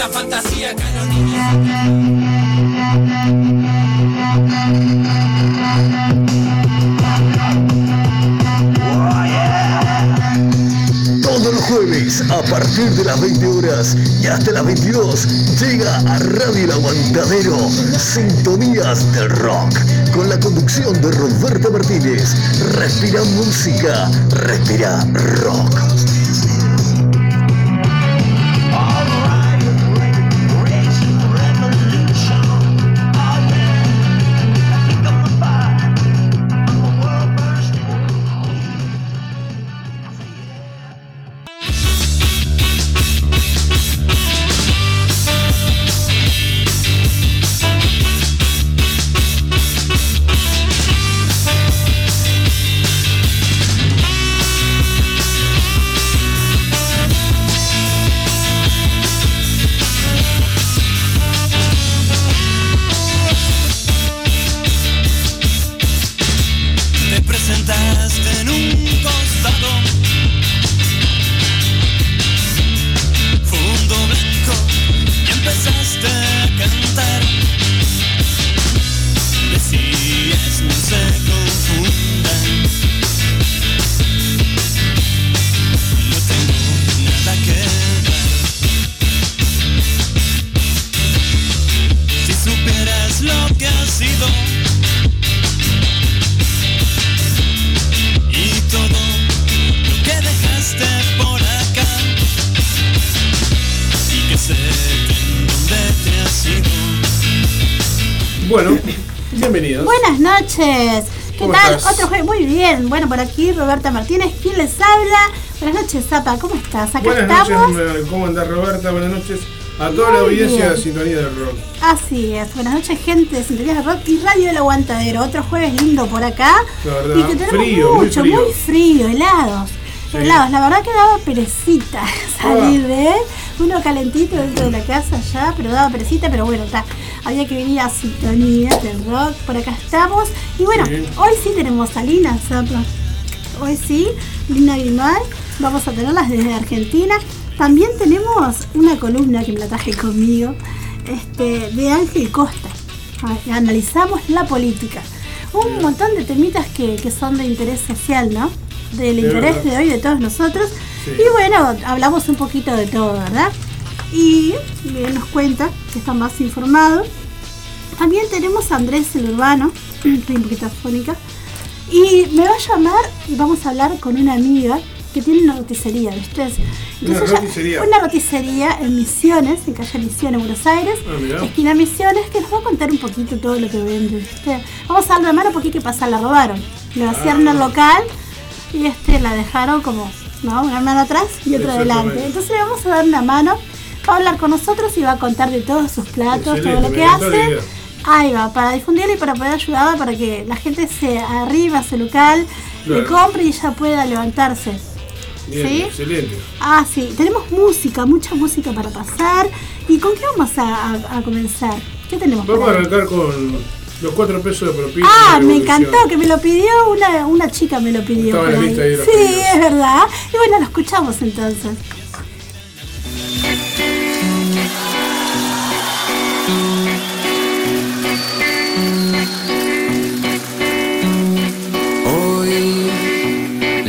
la fantasía. Todos los jueves, a partir de las 20 horas y hasta las 22, llega a Radio El Aguantadero, Sintonías del Rock, con la conducción de Roberta Martínez. Respira música, respira rock. Roberta Martínez. ¿Quién les habla? Buenas noches, Zapa. ¿Cómo estás? Acá Buenas estamos. noches, ¿cómo andás Roberta? Buenas noches a toda la audiencia bien. de Sintonía del Rock. Así es. Buenas noches, gente de Sintonías de Rock y Radio del Aguantadero. Otro jueves lindo por acá. La verdad, y que tenemos frío, muy mucho, frío. muy frío, helados. Sí. Helados. La verdad que daba perecita salir de él. Uno calentito dentro de la casa ya, pero daba perecita, pero bueno, está. Había que venir a Sintonías del Rock. Por acá estamos. Y bueno, Sí. hoy sí tenemos a Lina Zapa. Hoy sí, Lina Grimal. Vamos a tenerlas desde Argentina. También tenemos una columna que me la traje conmigo, este, de Ángel Costa. Analizamos la política. Un montón de temitas que, que son de interés social, ¿no? Del interés verdad. de hoy de todos nosotros. Sí. Y bueno, hablamos un poquito de todo, ¿verdad? Y él nos cuenta que está más informado. También tenemos a Andrés el Urbano, estoy un poquito afónica, y me va a llamar y vamos a hablar con una amiga que tiene una roticería, ¿viste? Una Entonces ella- roticería. Una roticería en Misiones, en calle Misiones, Buenos Aires, Ah, esquina Misiones, que nos va a contar un poquito todo lo que vende, ¿viste? Vamos a darle la mano porque hay que pasar, la robaron. Le vaciaron Ah. el local y este la dejaron como, ¿no? Una mano atrás y otra adelante. Entonces le vamos a dar una mano, va a hablar con nosotros y va a contar de todos sus platos, todo lo que la hace. Ahí va, para difundirlo y para poder ayudarla para que la gente se arriba a su local, le Claro. compre y ella pueda levantarse. Bien, ¿Sí? excelente. Ah, sí, tenemos música, mucha música para pasar. ¿Y con qué vamos a, a- a comenzar? ¿Qué tenemos? Vamos a arrancar con los cuatro pesos de propina. Ah, me encantó, que me lo pidió una, una chica, me lo pidió. Estaba en la lista ahí Sí, es verdad. Y bueno, lo escuchamos entonces.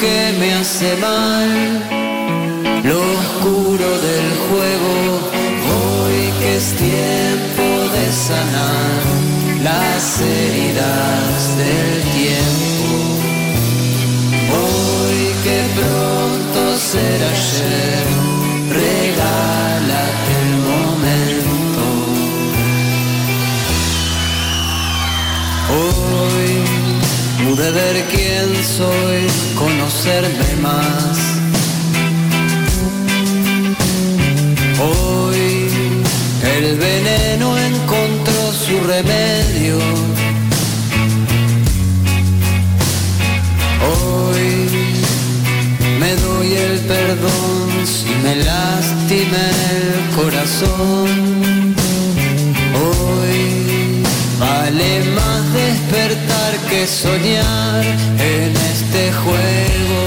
Que me hace mal, lo oscuro del juego. Hoy que es tiempo de sanar las heridas del tiempo. Hoy que pronto será ayer, regálate el momento. Hoy pude ver quién soy, más. Hoy el veneno encontró su remedio. Hoy me doy el perdón si me lastima el corazón. Hoy vale más despertar que soñar en este juego.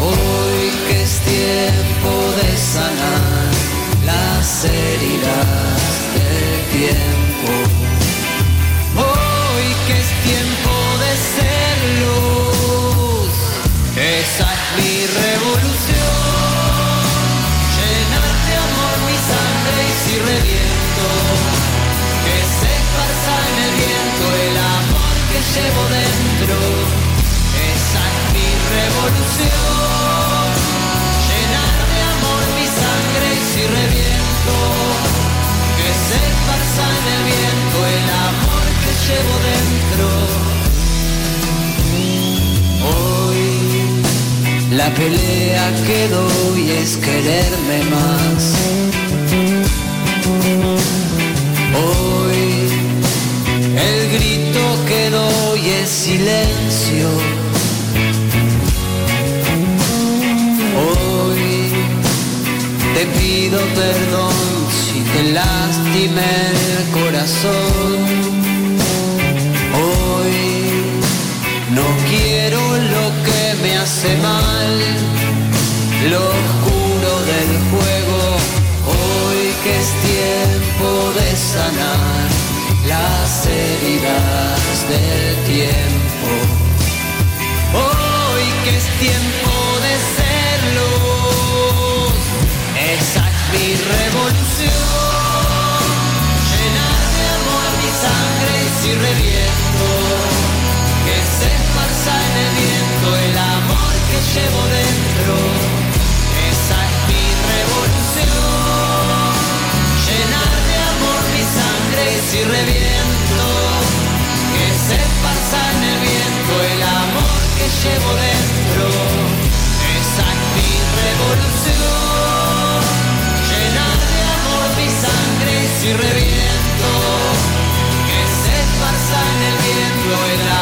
Hoy que es tiempo de sanar las heridas Llenar de amor mi sangre y si reviento, que se esparza en el viento el amor que llevo dentro. Hoy la pelea que doy es quererme más. Hoy el grito que doy es silencio. Pido perdón si te lastimé el corazón. Hoy no quiero lo que me hace mal, lo oscuro del juego. Hoy que es tiempo de sanar las heridas del tiempo. Hoy que es tiempo llevo dentro. Esa es mi revolución. Llenar de amor mi sangre y si reviento, que se esparza en el viento el amor que llevo dentro. Esa es mi revolución. Llenar de amor mi sangre y si reviento, que se esparza en el viento el amor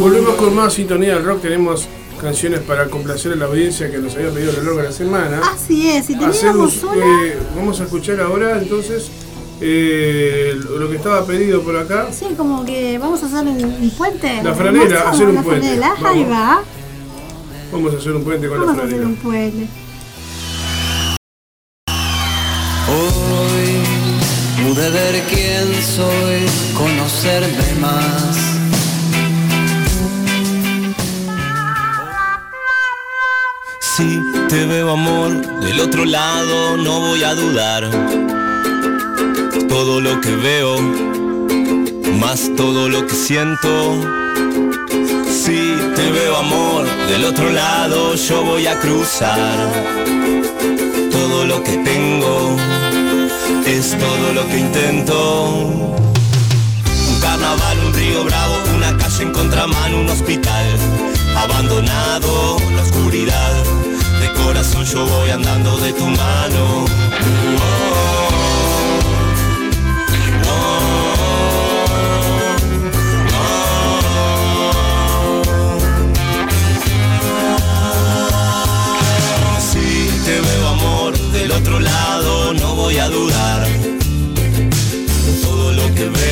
Volvemos con más sintonía del rock. Tenemos canciones para complacer a la audiencia que nos había pedido a lo largo de la semana. Así es, y teníamos Hacemos, una. eh, vamos a escuchar ahora entonces eh, lo que estaba pedido por acá. Sí, como que vamos a hacer un, un puente. La franela, hacer un la puente. franela, Ahí Vamos. va. Vamos a hacer un puente con Vamos a la hacer franela. un puente. Hoy pude ver quién soy, conocerme más. Si te veo amor del otro lado, no voy a dudar. Todo lo que veo, más todo lo que siento. Si te veo amor del otro lado, yo voy a cruzar. Todo lo que tengo es todo lo que intento. Carnaval, un río bravo, una calle en contramano, un hospital abandonado, la oscuridad. De corazón yo voy andando de tu mano. Amor del otro lado, no voy a dudar. Todo lo que veo,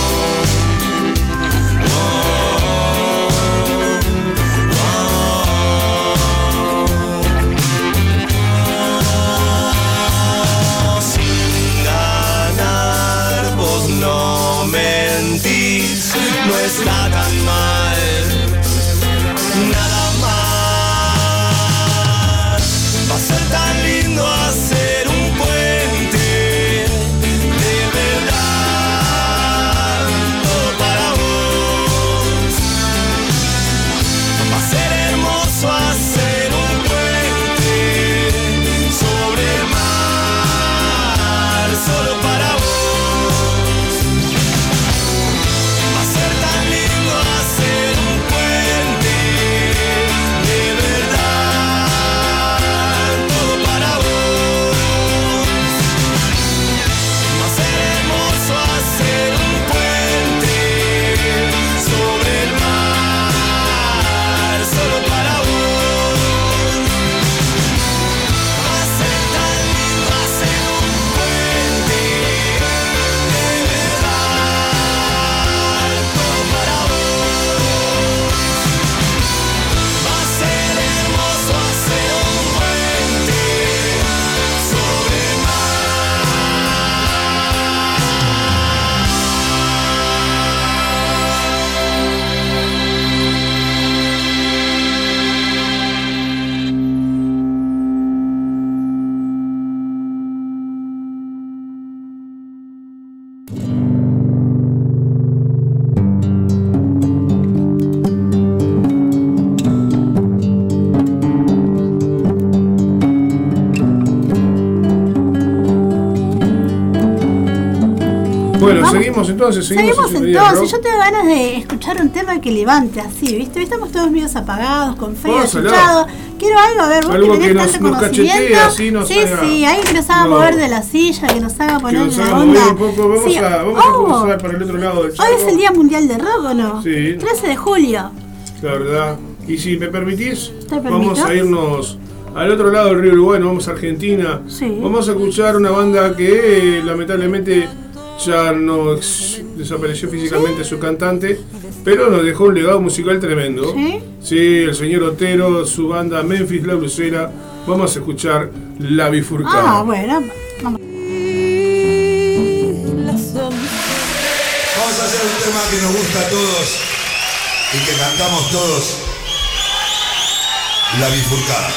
no mal, nada seguimos entonces, seguimos, Seguimos entonces, yo tengo ganas de escuchar un tema que levante así, ¿viste? Estamos todos medio apagados, con frío, escuchado. Quiero algo, a ver, vos Algo que que tenés nos- tanto nos conocimiento. cachetea, así nos sí, haga- sí, alguien que nos haga No. mover de la silla, que nos haga Que poner nos la onda. un poco, vamos, Sí. a, vamos Oh, a para el otro lado del Hoy es el Día Mundial de Rock, ¿o no? Sí. 13 de julio. La verdad. Y si me permitís, ¿Te vamos a irnos al otro lado del río Uruguay, nos vamos a Argentina. Sí. Vamos a escuchar una banda que eh, lamentablemente ya no ex- desapareció físicamente su cantante, pero nos dejó un legado musical tremendo. ¿Sí? Sí, el señor Otero, su banda Memphis La Blusera. Vamos a escuchar La Bifurcada. Ah, bueno. Vamos. Vamos a hacer un tema que nos gusta a todos y que cantamos todos. La bifurcada.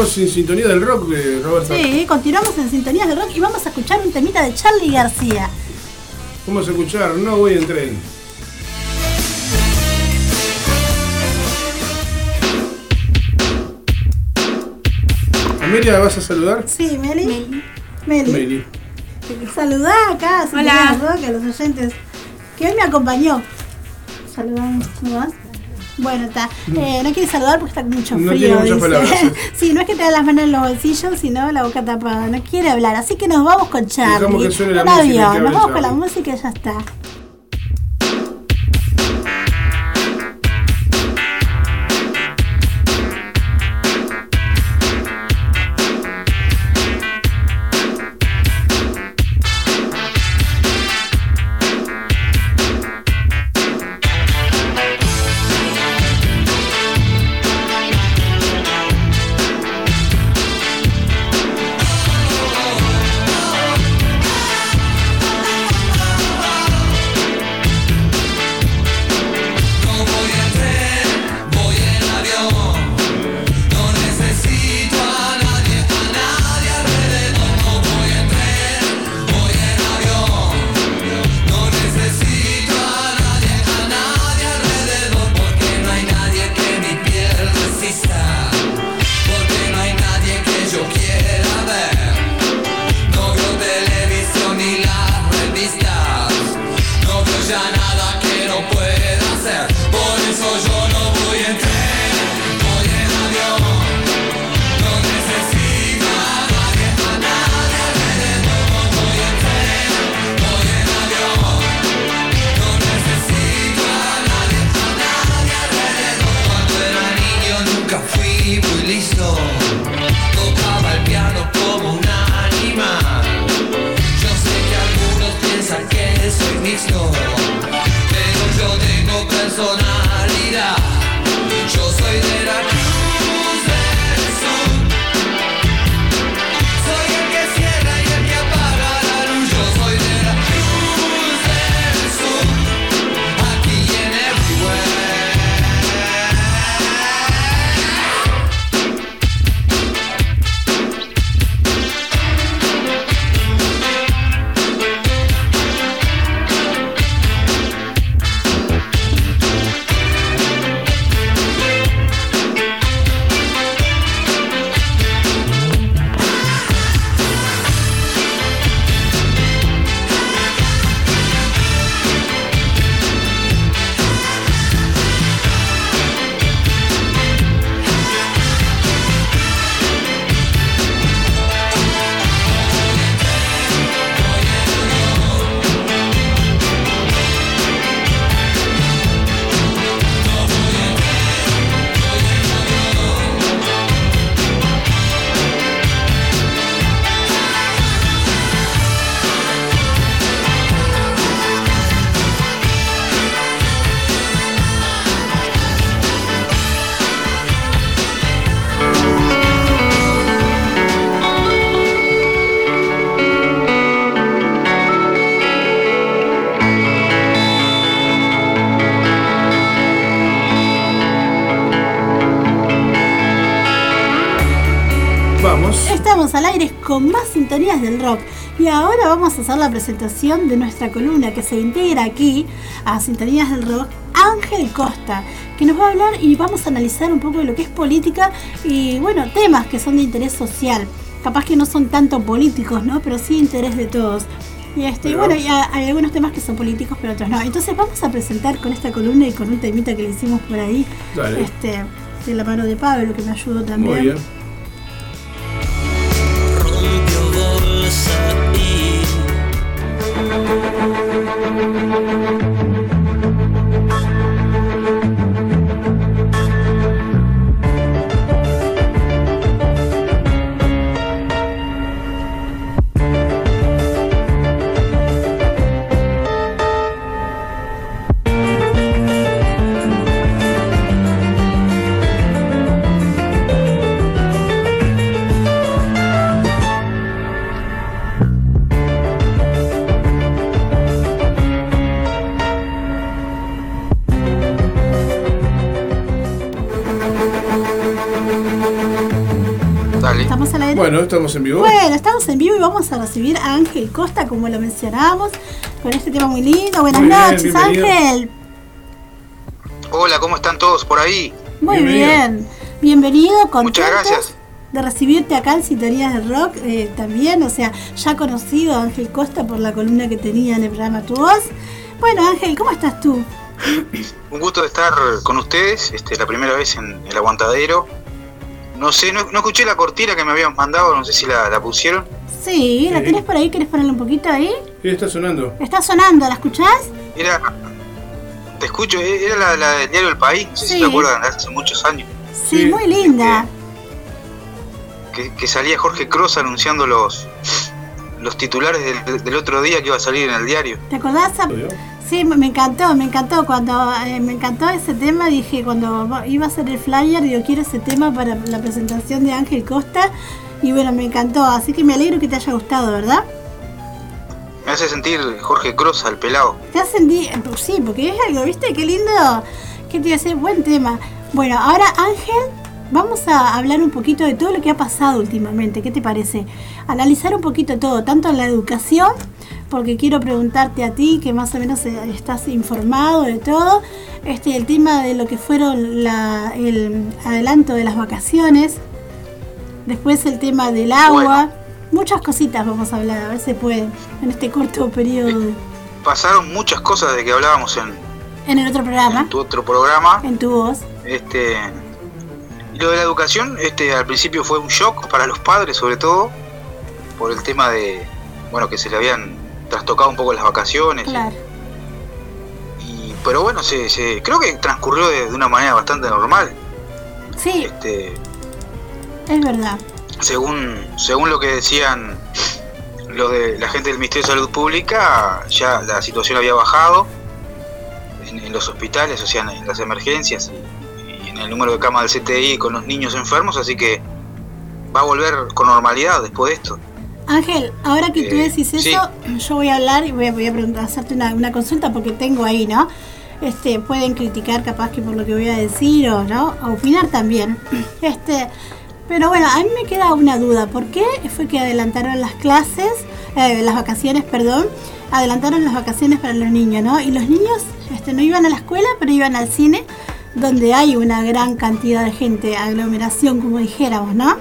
Continuamos en sintonía del rock, eh, Roberto. Sí, continuamos en sintonías de rock y vamos a escuchar un temita de Charlie García. Vamos a escuchar No voy en tren. Amelia, ¿vas a saludar? Sí, Meli. Meli. Meli. Saludá acá, Hola. Rock, a los oyentes que hoy me acompañó. Saludamos, ¿no vas? Bueno, está. Eh, no quiere saludar porque está con mucho No frío. tiene muchas dice. palabras, sí. sí, no es que te da las manos en los bolsillos, sino la boca tapada. No quiere hablar. Así que nos vamos con Charlie. Dejamos que suene la música Nos vamos con la música y ya está. Tengo sintonías del rock y ahora vamos a hacer la presentación de nuestra columna que se integra aquí a Sintonías del Rock, Ángel Costa, que nos va a hablar y vamos a analizar un poco de lo que es política y bueno, temas que son de interés social. Capaz que no son tanto políticos, ¿no? Pero sí de interés de todos. Y este, bueno, y ha- hay algunos temas que son políticos, pero otros no. Entonces vamos a presentar con esta columna y con un temita que le hicimos por ahí, Dale. este, de la mano de Pablo, que me ayudó también. Muy bien. Estamos en vivo. Bueno, estamos en vivo y vamos a recibir a Ángel Costa, como lo mencionábamos, con este tema muy lindo. Buenas Muy noches. Ángel. Hola, ¿cómo están todos por ahí? Muy Bienvenido. bien. Bienvenido, Muchas gracias. de recibirte acá en Sintonías de Rock eh, también. O sea, ya conocido a Ángel Costa por la columna que tenía en el programa Tu Voz. Bueno, Ángel, ¿cómo estás tú? Un gusto de estar con ustedes, este, la primera vez en el aguantadero. No sé, no, no escuché la cortina que me habían mandado, no sé si la, la pusieron. Sí, ¿la Sí. tenés por ahí? ¿Querés ponerle un poquito ahí? ¿Qué está sonando? Está sonando, ¿la escuchás? Era, te escucho, e- era la, la del diario El País, no sé Sí. si se acuerdan, de hace muchos años, Sí, Sí. muy linda. que, que salía Jorge Cross anunciando los, los titulares del, del otro día que iba a salir en el diario. ¿Te acordás? Zap? Sí, me encantó, me encantó. Cuando eh, me encantó ese tema, dije, cuando iba a hacer el flyer, digo, quiero ese tema para la presentación de Ángel Costa. Y bueno, me encantó. Así que me alegro que te haya gustado, ¿verdad? Me hace sentir Jorge Cross al pelado. Te hacen di- eh, pues sí, porque es algo, ¿viste? Qué lindo. ¿Qué te iba a decir? Buen tema. Bueno, ahora Ángel, vamos a hablar un poquito de todo lo que ha pasado últimamente. ¿Qué te parece? Analizar un poquito todo, tanto en la educación, porque quiero preguntarte a ti, que más o menos eh, estás informado de todo, este, el tema de lo que fueron la- el adelanto de las vacaciones, después el tema del agua. Bueno. Muchas cositas vamos a hablar, a ver si puede, en este corto periodo. Pasaron muchas cosas de que hablábamos en, En el otro programa, en tu otro programa. en tu voz. Este, y lo de la educación, este, al principio fue un shock para los padres, sobre todo, por el tema de, bueno, que se le habían trastocado un poco las vacaciones. Claro. Y, pero bueno, se, se- creo que transcurrió de, de una manera bastante normal. Sí, Este, es verdad. según, según lo que decían los de la gente del Ministerio de Salud Pública, ya la situación había bajado en, en los hospitales, o sea, en, en las emergencias y, y en el número de camas del CTI con los niños enfermos, así que va a volver con normalidad después de esto. Ángel, ahora que tú Eh, decís sí. eso, yo voy a hablar y voy a, voy a preguntar, hacerte una, una consulta porque tengo ahí, ¿no? Este, pueden criticar capaz que por lo que voy a decir o no, a opinar también. Este, pero bueno, a mí me queda una duda, ¿por qué fue que adelantaron las clases, eh, las vacaciones, perdón, adelantaron las vacaciones para los niños, ¿no? Y los niños este, no iban a la escuela, pero iban al cine, donde hay una gran cantidad de gente, aglomeración, como dijéramos, ¿no?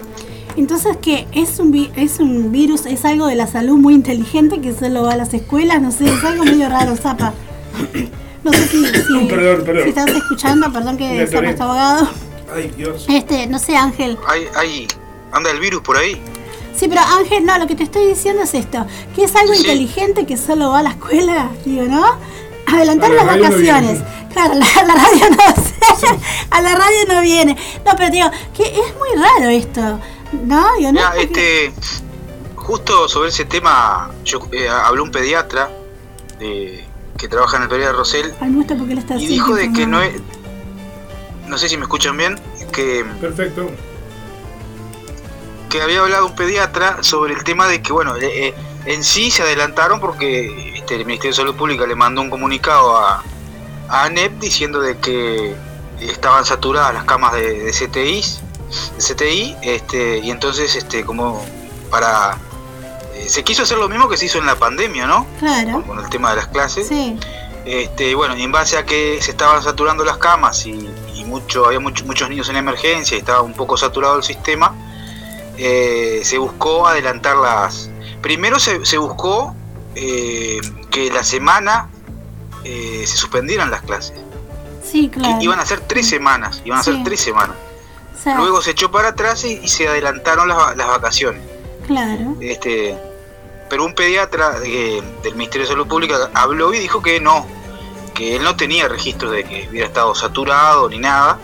Entonces que es un vi- es un virus, es algo de la salud muy inteligente que solo va a las escuelas, no sé, es algo medio raro, Zapa. No sé si, si, Perdón, perdón. si estás escuchando, perdón que Zapa está abogado. Ay, Dios. Este, no sé, Ángel. Hay, hay, anda el virus por ahí. Sí, pero Ángel, no, lo que te estoy diciendo es esto, que es algo Sí. inteligente que solo va a la escuela, digo, ¿no? Adelantar la las no vacaciones. viene. claro, la, la radio no a la radio no viene. No, pero digo, que es muy raro esto, ¿no? Digo, no este, justo sobre ese tema, yo eh, habló un pediatra eh, que trabaja en el Pereira Rosell Ay, me gusta porque él está y dijo de que no es, no sé si me escuchan bien, que Perfecto. que había hablado un pediatra sobre el tema de que, bueno, eh, eh, en sí se adelantaron porque este, el Ministerio de Salud Pública le mandó un comunicado a, a ANEP diciendo de que estaban saturadas las camas de, de CTI, de CTI este, y entonces, este, como para... eh, se quiso hacer lo mismo que se hizo en la pandemia, ¿no? Claro, Con el tema de las clases. sí, Este, bueno, y en base a que se estaban saturando las camas y, y mucho, había mucho- muchos niños en emergencia y estaba un poco saturado el sistema, eh, se buscó adelantar las... Primero se, se buscó eh, que la semana eh, se suspendieran las clases. sí, Que claro. iban a ser tres semanas, iban a ser Sí. tres semanas. Luego se echó para atrás y, y se adelantaron las vacaciones. claro, Este, pero un pediatra de- del Ministerio de Salud Pública habló y dijo que no, que él no tenía registros de que hubiera estado saturado ni nada,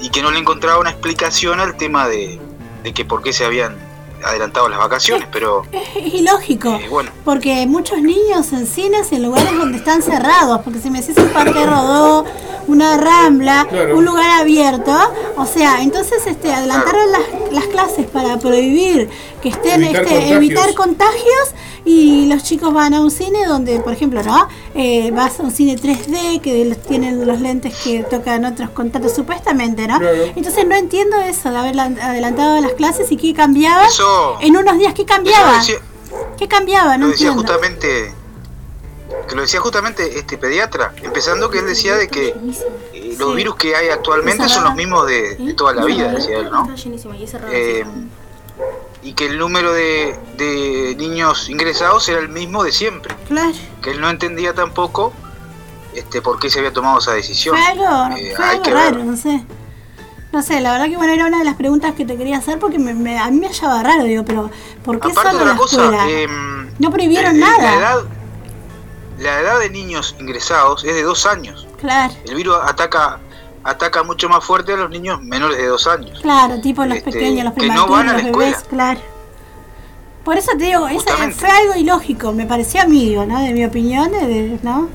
y que no le encontraba una explicación al tema de, de que por qué se habían adelantado las vacaciones, pero es, es ilógico. eh, bueno, Porque muchos niños en cines y en lugares donde están cerrados, porque si me decís un parque rodó, una rambla, Claro. un lugar abierto. O sea, entonces este, adelantaron las, las clases para prohibir que estén, Evitar este, contagios. evitar contagios y los chicos van a un cine donde, por ejemplo, ¿no? Eh, vas a un cine 3D que los- tienen los lentes que tocan otros contactos, supuestamente, ¿no? Claro. Entonces no entiendo eso de haber adelantado las clases y qué cambiaba. Eso- en unos días, ¿qué cambiaba? decía, ¿Qué cambiaba? No lo decía entiendo. justamente que lo decía justamente este pediatra, empezando que él decía de que eh, los Sí. virus que hay actualmente son los mismos de, de toda la vida, decía él, ¿no? Eh, y que el número de, de niños ingresados era el mismo de siempre, Claro. que él no entendía tampoco este por qué se había tomado esa decisión. Algo, Eh, hay raro, ver. no sé. No sé, la verdad que bueno, era una de las preguntas que te quería hacer porque me, me- a mí me hallaba raro, digo, pero ¿por qué Aparte solo la cosa, escuela? em, no prohibieron eh, nada. La edad, la edad de niños ingresados es de dos años. Claro, El virus ataca ataca mucho más fuerte a los niños menores de dos años. claro, tipo los Este, pequeños, los no la los bebés, escuela. claro. Por eso te digo, eso fue algo ilógico, me pareció a mí, digo, ¿no? De mi opinión, de- ¿no?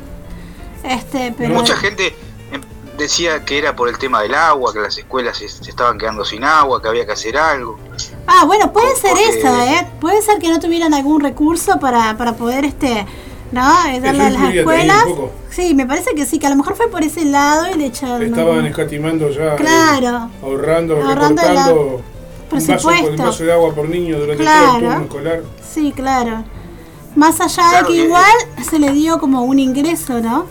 Este, pero... Mucha gente decía que era por el tema del agua, que las escuelas se, se estaban quedando sin agua, que había que hacer algo. Ah, bueno, puede ser Porque- eso, ¿eh? Puede ser que no tuvieran algún recurso para, para poder, este, ¿no? Eh, darle a las escuelas. Sí, me parece que sí, que a lo mejor fue por ese lado y le echaron... Estaban escatimando ya. eh, Claro. ahorrando, Ahorrando recortando la- un vaso, presupuesto. un vaso de agua por niño durante Claro. todo el turno escolar. Sí, claro. Más allá Claro, de que igual se le dio como un ingreso, ¿no?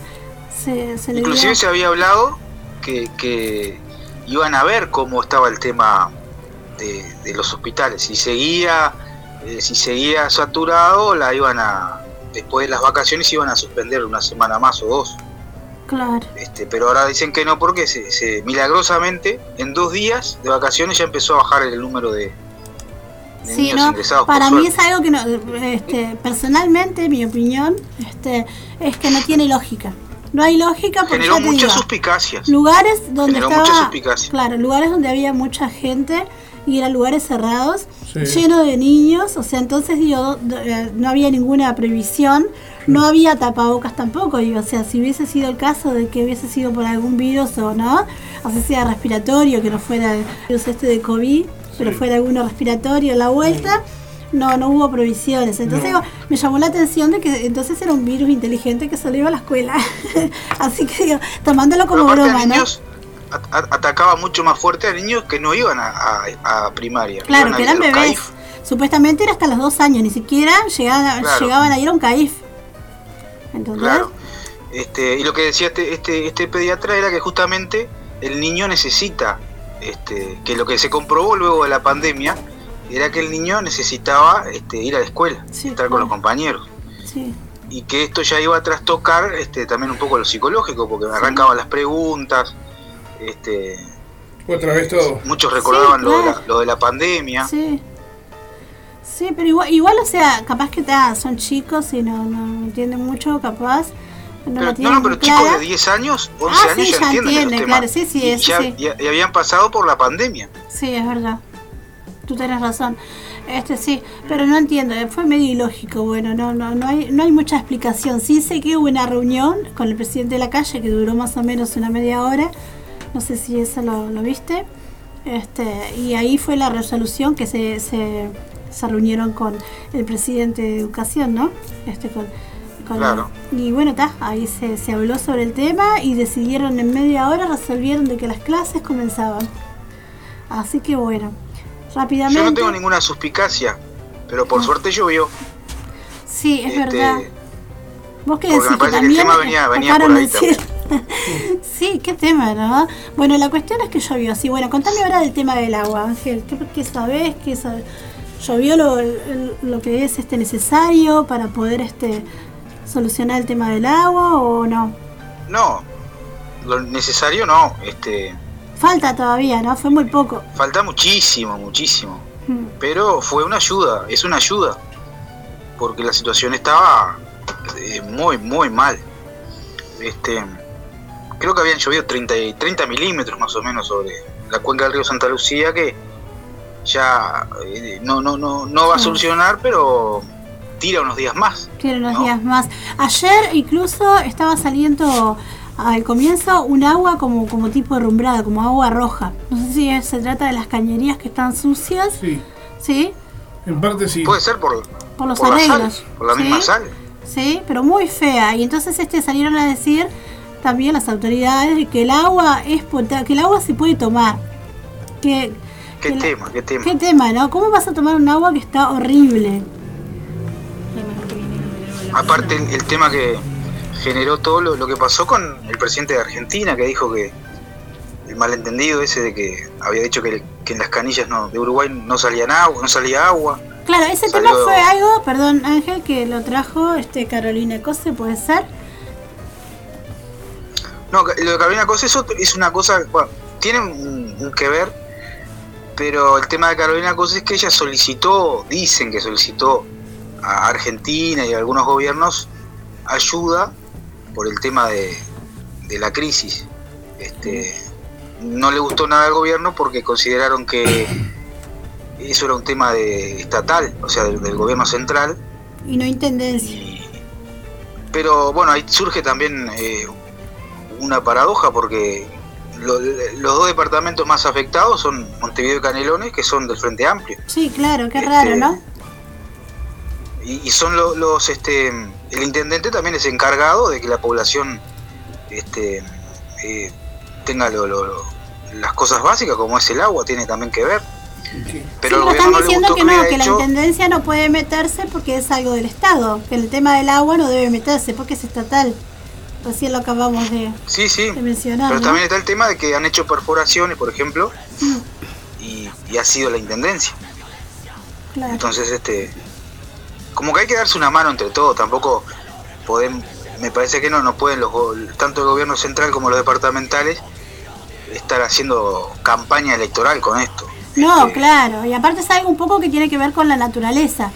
Se, se le Inclusive se había hablado que, que iban a ver cómo estaba el tema de, de los hospitales. Si seguía, eh, si seguía saturado, la iban a después de las vacaciones iban a suspender una semana más o dos. Claro. Este, pero ahora dicen que no porque se, se- milagrosamente en dos días de vacaciones ya empezó a bajar el número de, de Sí, niños no, ingresados. para mí suerte. es algo que no, este, personalmente, mi opinión, este, es que no tiene lógica. No hay lógica porque generó muchas digo, suspicacias. lugares donde Generó estaba, mucha suspicacia. claro, lugares donde había mucha gente y eran lugares cerrados, Sí. llenos de niños, o sea, entonces digo, eh, no había ninguna previsión, no había tapabocas tampoco, digo, o sea, si hubiese sido el caso de que hubiese sido por algún virus o no, o sea, sea respiratorio, que no fuera el virus este de COVID, pero fuera alguno respiratorio la vuelta, no, no hubo provisiones. Entonces No. digo, me llamó la atención de que entonces era un virus inteligente que solo iba a la escuela. Así que digo, tomándolo como broma, ¿no? niños, a- atacaba mucho más fuerte a niños que no iban a, a- a primaria. Claro, que eran bebés. CAIF. Supuestamente era hasta los dos años, ni siquiera llegaban, Claro. llegaban a ir a un CAIF. Claro. Este, y lo que decía este, este, este pediatra era que justamente el niño necesita, este, que lo que se comprobó luego de la pandemia, era que el niño necesitaba este, ir a la escuela, Sí, estar con los compañeros. Sí. Y que esto ya iba a trastocar este, también un poco lo psicológico, porque arrancaban las preguntas, este, Otra vez todo. muchos recordaban Sí, lo, de la, lo de la pandemia. Sí. Sí, pero igual, igual, o sea, capaz que ta, son chicos y no, no entienden mucho, capaz. No, Pero, no, no, pero chicos de 10 años, 11 Ah, años sí, ya, ya entienden los claro, temas. sí, sí, y, eso ya, sí. y- y habían pasado por la pandemia. Sí, es verdad. Tú tenés razón. Este sí, pero no entiendo, eh, fue medio ilógico, bueno, no no no hay no hay mucha explicación. Sí sé que hubo una reunión con el presidente de la calle que duró más o menos una media hora. No sé si eso lo, lo viste. Este, y ahí fue la resolución que se, se, se reunieron con el presidente de educación, ¿no? Este con, Claro. y bueno, está, ahí se, se habló sobre el tema y decidieron en media hora, resolvieron de que las clases comenzaban. Así que bueno, rápidamente. Yo no tengo ninguna suspicacia, pero por suerte llovió. Sí, es Este, verdad. Vos qué decís que parece que el también tema venía- venía por ahí sí, qué tema, ¿no? Bueno, la cuestión es que llovió. Sí, bueno, contame ahora del tema del agua, Ángel. ¿Qué, qué sabés? ¿Qué sabés? ¿Llovió lo, lo que es este necesario para poder este solucionar el tema del agua o no? No, lo necesario no. Este, Falta todavía, ¿no? Fue muy poco. falta muchísimo, muchísimo. Mm, Pero fue una ayuda, es una ayuda. Porque la situación estaba eh, muy, muy mal. Este, creo que habían llovido 30, y- 30 milímetros más o menos sobre la cuenca del río Santa Lucía que ya eh, no, no, no, no va a solucionar, pero tira unos días más. Quiero unos No. días más. Ayer incluso estaba saliendo al comienzo un agua como, como tipo rumbrada, como agua roja. No sé si se trata de las cañerías que están sucias. Sí, ¿Sí? en parte sí. Puede ser por, Por los por la sal, arreglos. por la ¿sí? misma sal. Sí, pero muy fea. Y entonces este salieron a decir también las autoridades de que el agua es que el agua se puede tomar. Que, ¿Qué que la- tema? ¿Qué tema? ¿Qué tema, no? ¿Cómo vas a tomar un agua que está horrible? Aparte el, el tema que generó todo lo, lo que pasó con el presidente de Argentina, que dijo que el malentendido ese de que había dicho que, que en las canillas no, de Uruguay no salían agua, no salía agua. Claro, ese Salió- tema fue algo, perdón Ángel, que lo trajo este Carolina Cose, puede ser. No, lo de Carolina Cosa eso es una cosa, bueno, tiene un, un que ver, pero el tema de Carolina Cosa es que ella solicitó, dicen que solicitó a Argentina y a algunos gobiernos ayuda por el tema de, de la crisis. Este, no le gustó nada al gobierno porque consideraron que eso era un tema de estatal, o sea, del, del gobierno central. Y no intendencia. Pero bueno, ahí surge también eh, una paradoja porque lo- los dos departamentos más afectados son Montevideo y Canelones, que son del Frente Amplio. Sí, claro, qué Este, raro, ¿no? Y, y son lo- los, este, el intendente también es encargado de que la población este, eh, tenga lo- lo- lo- las cosas básicas, como es el agua, tiene también que ver. Pero sí, gobierno están no diciendo gustó que no, que la hecho- intendencia no puede meterse porque es algo del Estado, que el tema del agua no debe meterse porque es estatal. Recién lo acabamos de, Sí, sí. de mencionar. Pero ¿no? también está el tema de que han hecho perforaciones, por ejemplo, Mm, y, y ha sido la intendencia. claro. Entonces, este, como que hay que darse una mano entre todos, tampoco podemos, me parece que no, no pueden los, tanto el gobierno central como los departamentales estar haciendo campaña electoral con esto. No, Este, claro, y aparte es algo un poco que tiene que ver con la naturaleza,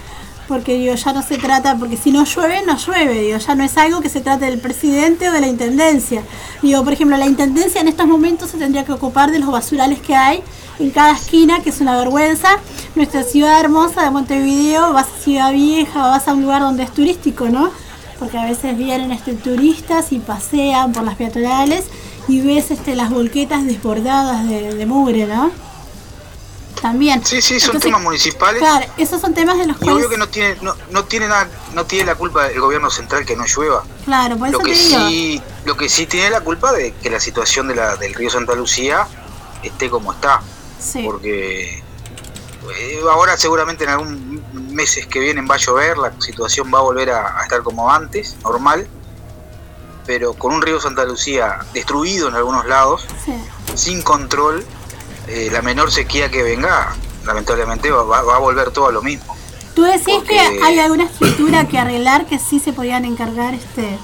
porque digo, ya no se trata, porque si no llueve, no llueve, digo, ya no es algo que se trate del presidente o de la intendencia. Digo, por ejemplo, la intendencia en estos momentos se tendría que ocupar de los basurales que hay en cada esquina, que es una vergüenza. Nuestra ciudad hermosa de Montevideo, vas a Ciudad Vieja, vas a un lugar donde es turístico, ¿no? Porque a veces vienen este, turistas y pasean por las peatonales y ves este, las volquetas desbordadas de, de mugre, ¿no? También. Sí, sí, son Entonces, temas municipales. Claro, esos son temas de los Y cuales. obvio que no tiene, no, no tiene nada, no tiene la culpa el gobierno central que no llueva. Claro, por eso Lo te que digo. sí, lo que sí tiene la culpa de que la situación de la, del río Santa Lucía esté como está. Sí. porque eh, ahora seguramente en algún meses que vienen va a llover, la situación va a volver a, a estar como antes, normal, pero con un río Santa Lucía destruido en algunos lados, sí. sin control, eh, la menor sequía que venga, lamentablemente va, va- va a volver todo a lo mismo. Tú decís Porque- que hay alguna estructura que arreglar que sí se podían encargar, este.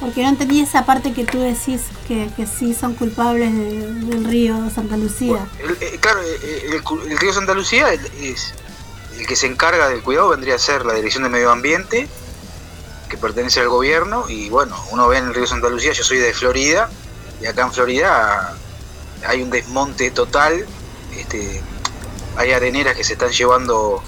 Porque no entendí esa parte que tú decís que, que sí son culpables de- del río Santa Lucía. El- eh, claro, eh, el, cu- el río Santa Lucía es, el que se encarga del cuidado vendría a ser la Dirección de Medio Ambiente, que pertenece al gobierno, y bueno, uno ve en el río Santa Lucía, yo soy de Florida, y acá en Florida hay un desmonte total, este, hay areneras que se están llevando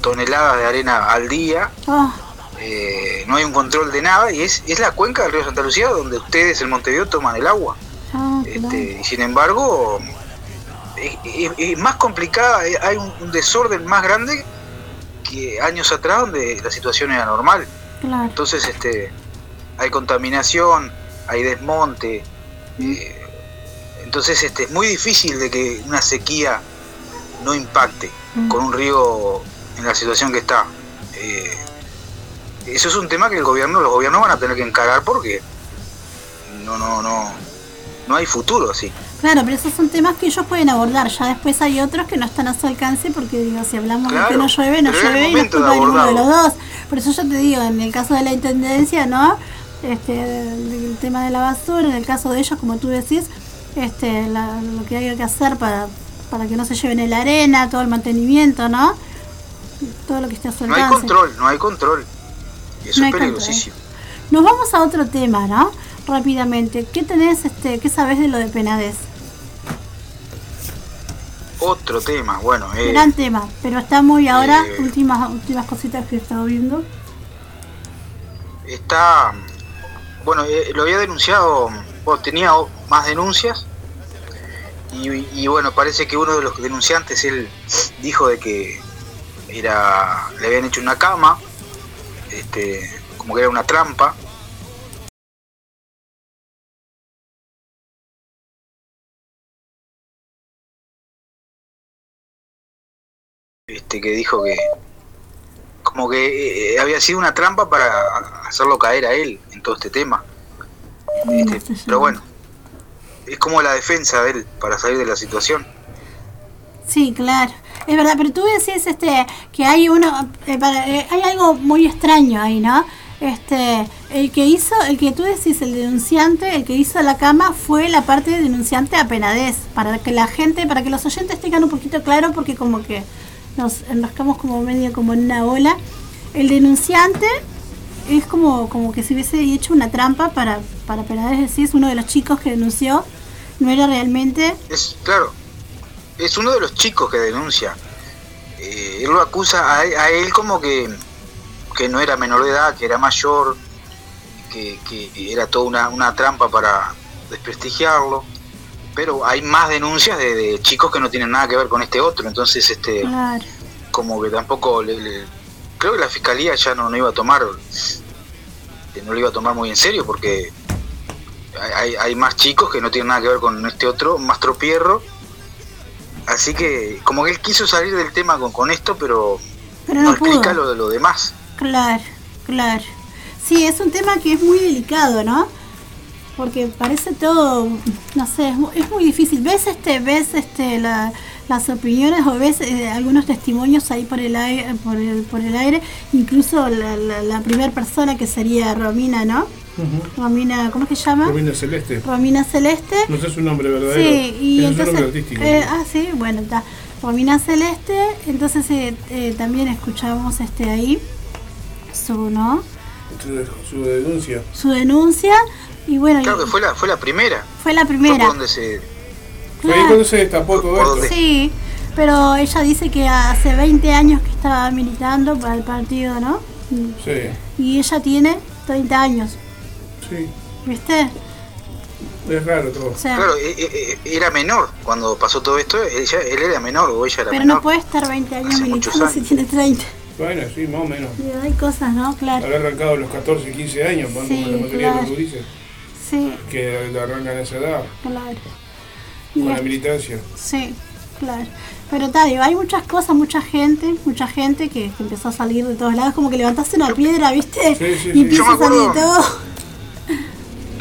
toneladas de arena al día, Ah, eh, no hay un control de nada, y es, es la cuenca del río Santa Lucía donde ustedes en Montevideo toman el agua. ah, claro. Este, sin embargo, es, es- es más complicada, eh, hay un, un desorden más grande que años atrás donde la situación era normal. claro. Entonces, este, hay contaminación, hay desmonte, eh, entonces este, es muy difícil de que una sequía no impacte con un río en la situación que está. Eh, eso es un tema que el gobierno, los gobiernos van a tener que encarar porque no, no, no, no hay futuro así. Claro, pero esos son temas que ellos pueden abordar. Ya después hay otros que no están a su alcance porque, digo, si hablamos de que no llueve, no llueve y no es culpa de ninguno de los dos. Por eso yo te digo, en el caso de la intendencia, ¿no? Este, el, tema de la basura, en el caso de ellos, como tú decís, este, la- lo que hay que hacer para, para que no se lleven la arena, todo el mantenimiento, ¿no? Todo lo que esté a su No hay alcance. control, no hay control. Eso es peligrosísimo. Nos vamos a otro tema, ¿no? Rápidamente. ¿Qué tenés, este, qué sabes de lo de Penades? Otro tema, bueno, eh, Gran tema, pero está muy ahora, eh, últimas últimas cositas que he estado viendo. está bueno, eh, lo había denunciado, bueno, tenía más denuncias. Y, y bueno, parece que uno de los denunciantes, él dijo de que era le habían hecho una cama, este, como que era una trampa. Este, que dijo que como que eh, había sido una trampa para hacerlo caer a él en todo este tema. Este, pero bueno, es como la defensa de él para salir de la situación. Sí, claro. Es verdad, pero tú decís este que hay uno eh, para- eh, hay algo muy extraño ahí, ¿no? Este, el que hizo, el que tú decís, el denunciante, el que hizo la cama fue la parte de denunciante a penadez, para que la gente, para que los oyentes tengan un poquito claro, porque como que nos enroscamos como medio como en una ola. El denunciante es como, como que se hubiese hecho una trampa para, para penadez, decís, uno de los chicos que denunció no era realmente Es claro, es uno de los chicos que denuncia. Eh, él lo acusa a, a él como que, que no era menor de edad, que era mayor, que, que era toda una, una trampa para desprestigiarlo. Pero hay más denuncias de, de chicos que no tienen nada que ver con este otro, entonces este Claro. como que tampoco le- le- creo que la fiscalía ya no, no iba a tomar no lo iba a tomar muy en serio porque hay, hay- hay más chicos que no tienen nada que ver con este otro más tropierro así que como que él quiso salir del tema con, con esto pero, Pero no, explica lo de lo demás Claro, claro. Sí, es un tema que es muy delicado, ¿no? Porque parece todo, no sé, es es muy difícil. Ves este, ves este la- las opiniones o ves eh, algunos testimonios ahí por el aire, por el, por el aire, incluso la, la, la primera persona que sería Romina, ¿no? Romina, ¿cómo es que se llama? Romina Celeste. Romina Celeste. No sé su nombre verdadero. Sí, y es entonces. nombre artístico. eh, ah, sí, bueno, está. Romina Celeste, entonces eh, eh, también escuchamos este ahí su, ¿no? Su- Su denuncia. Su denuncia y bueno, claro y- que fue la fue la primera fue la primera. donde se Fue ahí Claro. cuando se destapó todo esto. Sí, pero ella dice que hace 20 años que estaba militando para el partido, ¿no? Sí, Y ella tiene 30 años, sí. ¿viste? Es raro todo. O sea, claro eh, eh, eh, era menor cuando pasó todo esto ella, él era menor o ella era pero menor no puede estar 20 años militando si tiene 30. Bueno, sí, más o menos. Y hay cosas, ¿no? Claro. Habrá arrancado a los 14, 15 años, ¿no? Sí, como la mayoría claro. de los gurises, Sí, que la arrancan a esa edad, claro. con Y la es- militancia. Sí, claro. Pero tal, hay muchas cosas, mucha gente, mucha gente que, empezó a salir de todos lados, como que levantaste una piedra, ¿viste? Sí, sí, y empieza a salir de todo.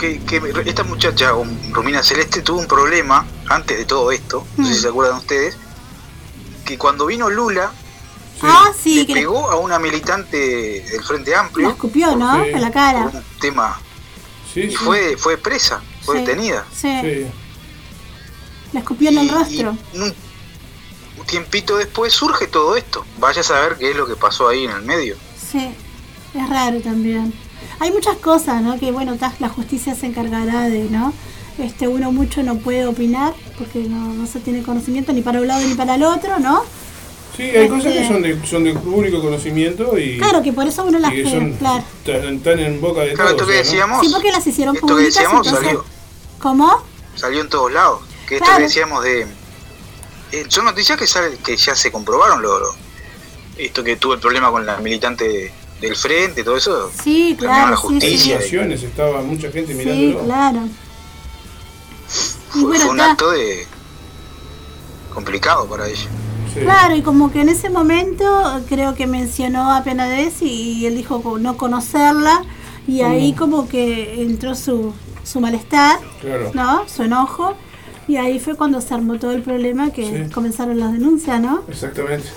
Que, que esta muchacha, Romina Celeste, tuvo un problema antes de todo esto, no sé si se acuerdan ustedes, que cuando vino Lula, Ah, sí, le que le, pegó a una militante del Frente la Amplio escupió, ¿no? En la por cara. un tema Sí, y sí. fue fue presa, fue Sí. detenida. Sí, Sí. la escupió en el rostro. y un, un tiempito después surge todo esto. Vaya a saber qué es lo que pasó ahí en el medio. Sí, es raro también. Hay muchas cosas, ¿no? Que bueno, la justicia se encargará de, ¿no? Este, uno mucho no puede opinar porque no, no se tiene conocimiento ni para un lado ni para el otro, ¿no? Sí, hay cosas Este- que son de, son de público conocimiento y, Claro, que por eso uno las que son claro. tan, tan en boca de Claro, todos. esto que ya, ¿no? decíamos, Sí, porque las hicieron esto que públicas, decíamos entonces- salió, ¿Cómo? salió en todos lados. Que esto Claro. que decíamos de... eh, son noticias que, sale- que ya se comprobaron. Lo, lo- esto que tuvo el problema con la militante del frente, todo eso. Sí, claro, la sí, justicia. sí. Estaba mucha gente Sí, mirándolo. claro. Y Fue, bueno, fue un acto de complicado para ella. Sí. Claro, y como que en ese momento creo que mencionó a Penades y él dijo no conocerla y ahí como que entró su, su malestar, Claro. ¿no? Su enojo y ahí fue cuando se armó todo el problema que Sí. comenzaron las denuncias, ¿no? Exactamente.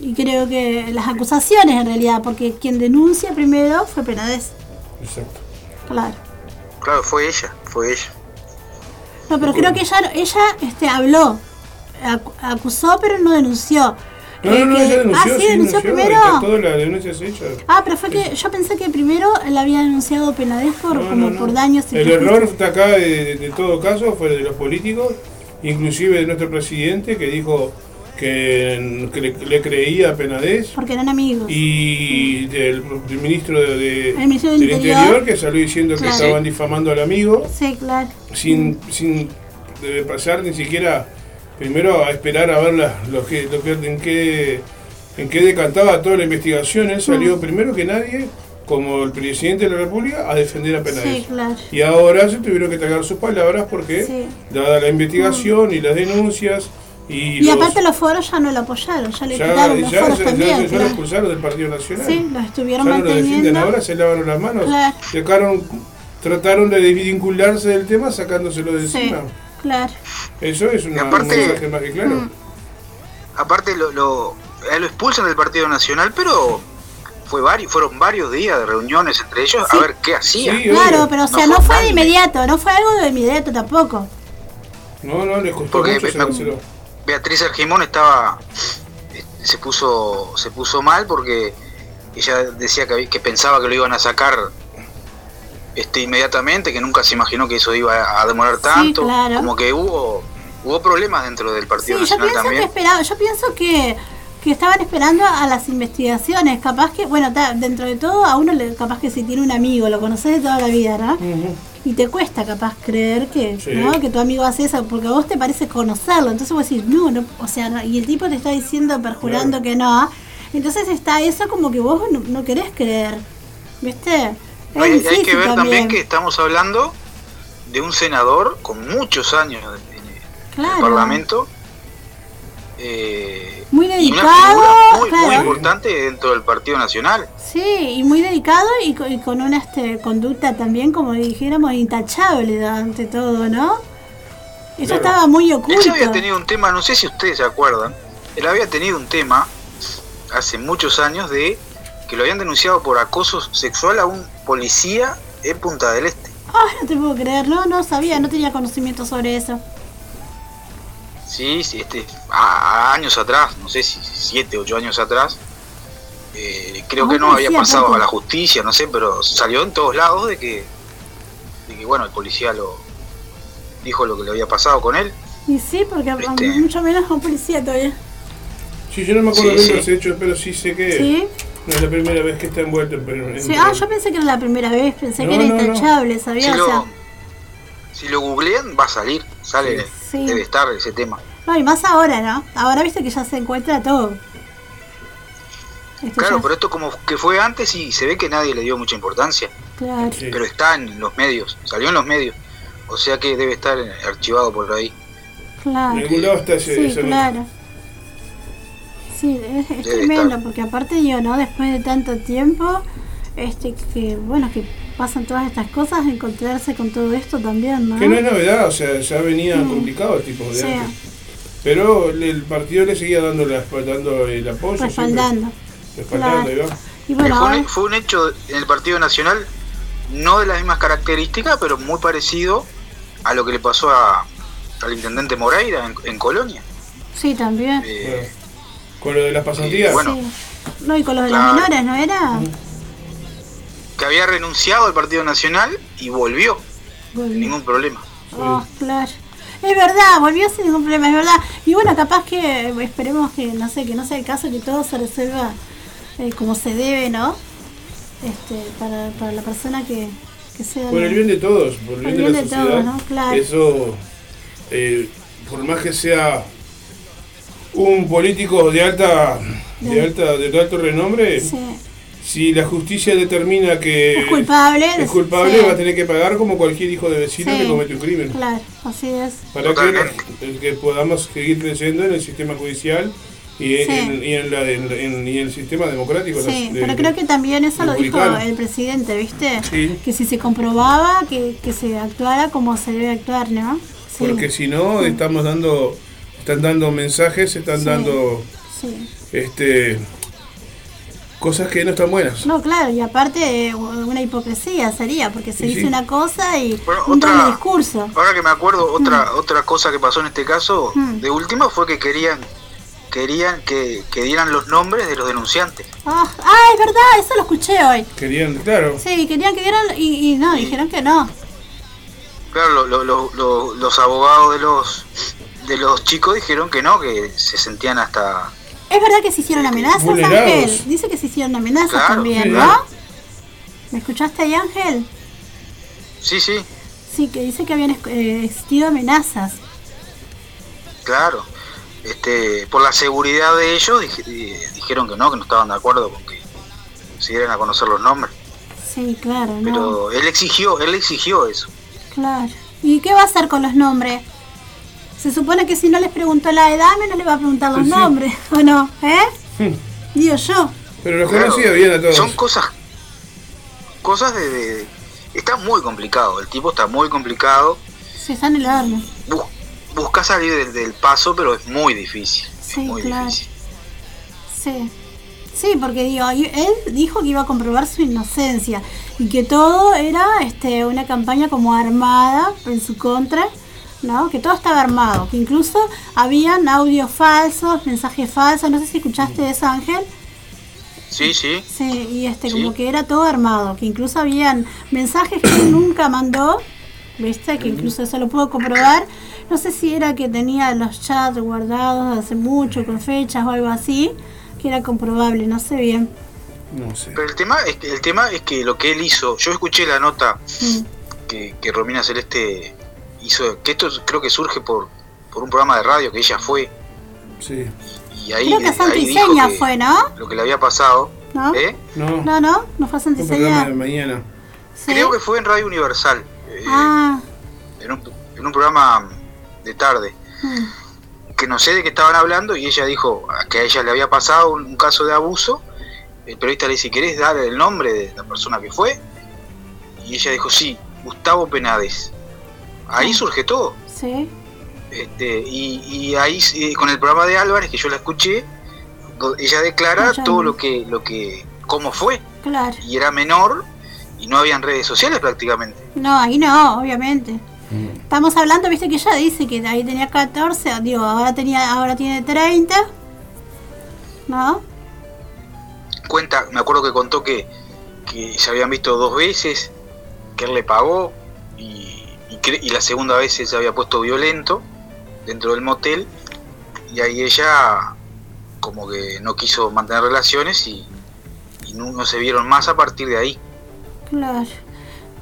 Y creo que las acusaciones en realidad, porque quien denuncia primero fue Penades, Exacto. claro. Claro, fue ella, fue ella. No, pero creo que ella, ella este, habló, acu- acusó pero no denunció. No, Eh, no, no, que- ella denunció, ah, sí, denunció primero. Está toda la denuncia es hecha. Ah, pero fue que yo pensé que primero la había denunciado Penades por, No, como no, no. por daños y El error está acá de, de todo caso fue de los políticos, inclusive de nuestro presidente que dijo que, que le, le creía a Penades Porque eran amigos. y del, del ministro de, de- El ministro del del Interior. Interior que salió diciendo que estaban difamando al amigo Sí, claro. sin, sin eh, pasar ni siquiera primero a esperar a ver la- lo que, lo que- en qué en qué decantaba toda la investigación. Él Mm. salió primero que nadie, como el presidente de la República, a defender a Penades. Sí, claro. Y ahora se tuvieron que tragar sus palabras porque, Sí. dada la investigación y las denuncias y, Y los- aparte los foros ya no lo apoyaron, ya le ya, quitaron los ya foros ya- también. ya lo expulsaron del Partido Nacional. Sí, los estuvieron ya no lo defienden manteniendo. ahora, se lavaron las manos. Claro. Sacaron, trataron de desvincularse del tema sacándoselo de Sí, encima. claro. Eso es una, Y aparte- un mensaje más que claro. Mm. Aparte lo, él lo expulsan del Partido Nacional, pero fue varios, fueron varios días de reuniones entre ellos Sí. a ver qué hacían. Sí, Claro, pero o sea, no, fue fue de inmediato, no fue algo de inmediato tampoco. No, no, les costó Porque mucho me-. Beatriz Argimón estaba eh, se puso se puso mal porque ella decía que, que pensaba que lo iban a sacar este inmediatamente, que nunca se imaginó que eso iba a demorar tanto, claro. como que hubo hubo problemas dentro del Sí, Partido yo Nacional pienso que también. esperaba, yo pienso que, que estaban esperando a las investigaciones, capaz que, bueno, ta- dentro de todo a uno le, capaz que si tiene un amigo, lo conoces de toda la vida, ¿no? Ujú. Y te cuesta capaz creer que, Sí. ¿no? que tu amigo hace eso, porque a vos te parece conocerlo. Entonces vos decís, no, no, o sea, no, y el tipo te está diciendo, perjurando Claro. que no. Entonces está eso como que vos no, no querés creer. ¿Viste? Es Hay, que ver también que estamos hablando de un senador con muchos años en, el. Parlamento. Eh, Muy dedicado, muy, importante dentro del Partido Nacional. Sí, y muy dedicado y con, y con una este, conducta también, como dijéramos, intachable ante todo, ¿no? Eso Claro. estaba muy Él oculto. ya había tenido un tema, no sé si ustedes se acuerdan, él había tenido un tema hace muchos años de que lo habían denunciado por acoso sexual a un policía en Punta del Este. Ay, no te puedo creer, no, no sabía, no tenía conocimiento sobre eso. Sí, sí, este, a, a años atrás, no sé si siete, ocho años atrás, eh, creo que no había pasado a la justicia, no sé, pero salió en todos lados de que, de que bueno, el policía lo dijo lo que le había pasado con él. Y sí, porque Este. mucho menos a un policía todavía. Sí, yo no me acuerdo Sí, bien sí. los hechos, pero sí sé que ¿Sí? no es la primera vez que está envuelto en, en- sí. Ah, yo pensé que era la primera vez, pensé No, que era no, no. intachable, ¿sabía? Si O sea, si lo googlean va a salir, sale, Sí. debe estar ese tema. no, y más ahora, ¿no? Ahora viste que ya se encuentra todo. Esto Claro, ya- pero esto como que fue antes y se ve que nadie le dio mucha importancia, claro. Sí. pero está en los medios, salió en los medios, o sea que debe estar archivado por ahí. Claro. En algún lado está ese, Sí, claro. Sí, es, tremendo, estar. porque aparte yo, ¿no? Después de tanto tiempo, este, que bueno, que pasan todas estas cosas, encontrarse con todo esto también, ¿no? Que no es novedad, o sea, ya venía complicado el tipo de Mm. Sí. antes. Pero el, partido le seguía dando, la, dando el apoyo. Respaldando. Respaldando, Claro. ahí va. Y bueno, fue, ahora, un, fue un hecho en el Partido Nacional, no de las mismas características, pero muy parecido a lo que le pasó a, al intendente Moreira en, en Colonia. sí, también. Eh, Con lo de las pasantías. Bueno. Sí. No, y con los de Claro. los menores, ¿no era? Que había renunciado al Partido Nacional y volvió, sin ningún problema. Oh, claro. Es verdad, volvió sin ningún problema, es verdad. Y bueno, capaz que eh, esperemos que, no sé, que no sea el caso, que todo se resuelva eh, como se debe, ¿no? Este, para, para la persona que, que sea... Por el bien de todos, por el bien, bien de la de sociedad. todos, ¿no? Claro. Eso, eh, por más que sea un político de alta, de alta, de alto renombre, Sí. Si la justicia determina que Es culpable. es culpable, sí. va a tener que pagar como cualquier hijo de vecino Sí. que comete un crimen. Claro, así es. Para que, que podamos seguir creciendo en el sistema judicial y, en, Sí. en- y en, la, en- en- y en el sistema democrático. Sí, de- pero creo que también eso lo dijo el presidente, ¿viste? Sí. Que si se comprobaba, que, que se actuara como se debe actuar, ¿no? Sí. Porque si no, estamos dando, están dando mensajes, están Sí. dando Sí. este cosas que no están buenas. No, claro, y aparte eh, una hipocresía sería, porque se dice sí. una cosa y Bueno, un otra- doble discurso. Ahora que me acuerdo, otra otra cosa que pasó en este caso, Mm. de última, fue que querían querían que, que dieran los nombres de los denunciantes. Ah, ah, es verdad, eso lo escuché hoy. Querían, claro, Sí, querían que dieran y, y no, dijeron que no. Claro, lo- lo- lo- lo- los abogados de los de los chicos dijeron que no, que se sentían hasta... ¿Es verdad que se hicieron amenazas, Vulnerados. Ángel? Dice que se hicieron amenazas Claro, también, ¿no? ¿Me escuchaste ahí, Ángel? Sí, sí, Sí, que dice que habían eh, existido amenazas. claro. Este, por la seguridad de ellos dij- di- dijeron que no, que no estaban de acuerdo con que se dieran a conocer los nombres. Sí, claro, ¿no? Pero él exigió, él exigió eso. Claro. ¿Y qué va a hacer con los nombres? Se supone que si no les preguntó la edad, no le va a preguntar los Sí, sí. nombres, ¿o no? ¿Eh? Digo yo. Pero los Claro, conocía bien a todos. Son cosas, cosas de, de- Está muy complicado, el tipo está muy complicado. Se está en el horno. Bus- busca salir del, del paso, pero es muy difícil. Sí, muy claro. difícil. Sí. Sí, porque digo, él dijo que iba a comprobar su inocencia y que todo era este, una campaña como armada en su contra, ¿no? Que todo estaba armado, que incluso habían audios falsos, mensajes falsos, no sé si escuchaste eso, Ángel. Sí, sí. Sí, y este, Sí. como que era todo armado, que incluso habían mensajes que él nunca mandó, ¿viste? Que incluso eso lo puedo comprobar. No sé si era que tenía los chats guardados hace mucho, con fechas o algo así, que era comprobable, no sé bien. No sé. Pero el tema es que el tema es que lo que él hizo, yo escuché la nota Mm, que, que Romina Celeste hizo, que esto creo que surge por, por un programa de radio que ella fue Sí. y ahí, Creo que ahí que fue, ¿no? lo que le había pasado, ¿No? ¿eh? No. No, no, no fue Santo Un programa de Iseña. mañana. Sí. Creo que fue en Radio Universal, eh, Ah, en, un, en un programa de tarde. mm, que no sé de qué estaban hablando y ella dijo que a ella le había pasado un, un caso de abuso. El periodista le dice, ¿querés dar el nombre de la persona que fue? Y ella dijo, sí, Gustavo Penades. Ahí Ah. surge todo. sí. Este, y, y ahí eh, con el programa de Álvarez, que yo la escuché, ella declara todo lo que, lo que, cómo fue. Claro. Y era menor y no habían redes sociales prácticamente. No, ahí no, obviamente. Estamos hablando, viste que ella dice que ahí tenía 14, digo, ahora tenía ahora tiene 30. ¿No? cuenta, me acuerdo que contó que, que se habían visto dos veces, que él le pagó y, y, cre- y la segunda vez él se había puesto violento dentro del motel y ahí ella como que no quiso mantener relaciones y, y no, no se vieron más a partir de ahí. Claro.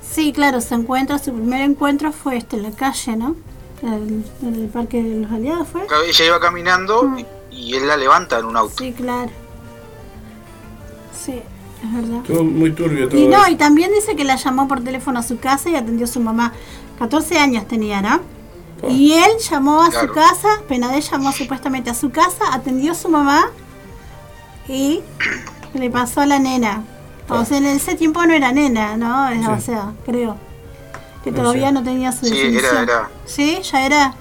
Sí, claro, se encuentra, su primer encuentro fue este en la calle, ¿no? En el Parque de los Aliados fue. Claro, Ella iba caminando Mm. y, y él la levanta en un auto. Sí, claro. Sí, es verdad. Estuvo muy turbio todo. Y no, y también dice que la llamó por teléfono a su casa y atendió a su mamá. 14 años tenía, ¿no? Y él llamó a su casa, Penadel llamó supuestamente a su casa, atendió a su mamá y le pasó a la nena. O sea, en ese tiempo no era nena, ¿no? Eh, O sea, creo. Que No todavía sé. no tenía su Sí, era- definición. era- Sí, ya era.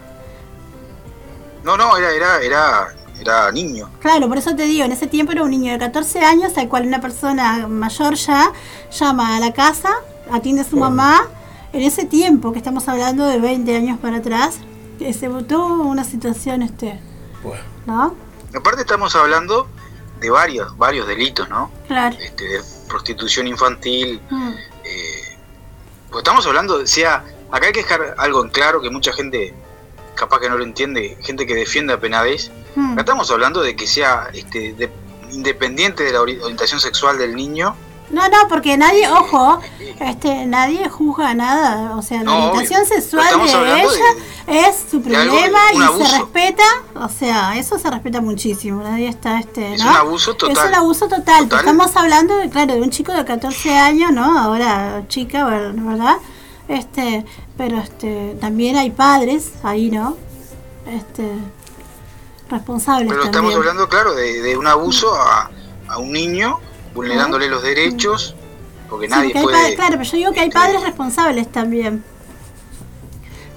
No, no, era, era, era, era niño. Claro, por eso te digo, en ese tiempo era un niño de 14 años al cual una persona mayor ya llama a la casa, atiende a su mamá. En ese tiempo, que estamos hablando de 20 años para atrás, que se tuvo una situación, este, Bueno. ¿no? Aparte estamos hablando de varios, varios delitos, ¿no? Claro. Este, de prostitución infantil, Mm, Eh, pues estamos hablando, o sea, acá hay que dejar algo en claro que mucha gente capaz que no lo entiende, gente que defiende a Penades. mm. Acá estamos hablando de que sea este, de- independiente de la ori- orientación sexual del niño. No, no, porque nadie, ojo, este, nadie juzga nada. O sea, la orientación sexual de ella es su algo- problema y se respeta. O sea, eso se respeta muchísimo. Nadie está, este, Es ¿no? un abuso total. Es un abuso total. Total. Estamos hablando, de, claro, de un chico de 14 años, ¿no? Ahora chica, ver- ¿verdad? Este, pero este, también hay padres ahí, ¿no? Este, responsables Pero también. estamos hablando, claro, de, de un abuso a, a un niño, vulnerándole los derechos, porque Sí, nadie porque puede... padres- claro, pero yo digo que hay este, padres responsables también.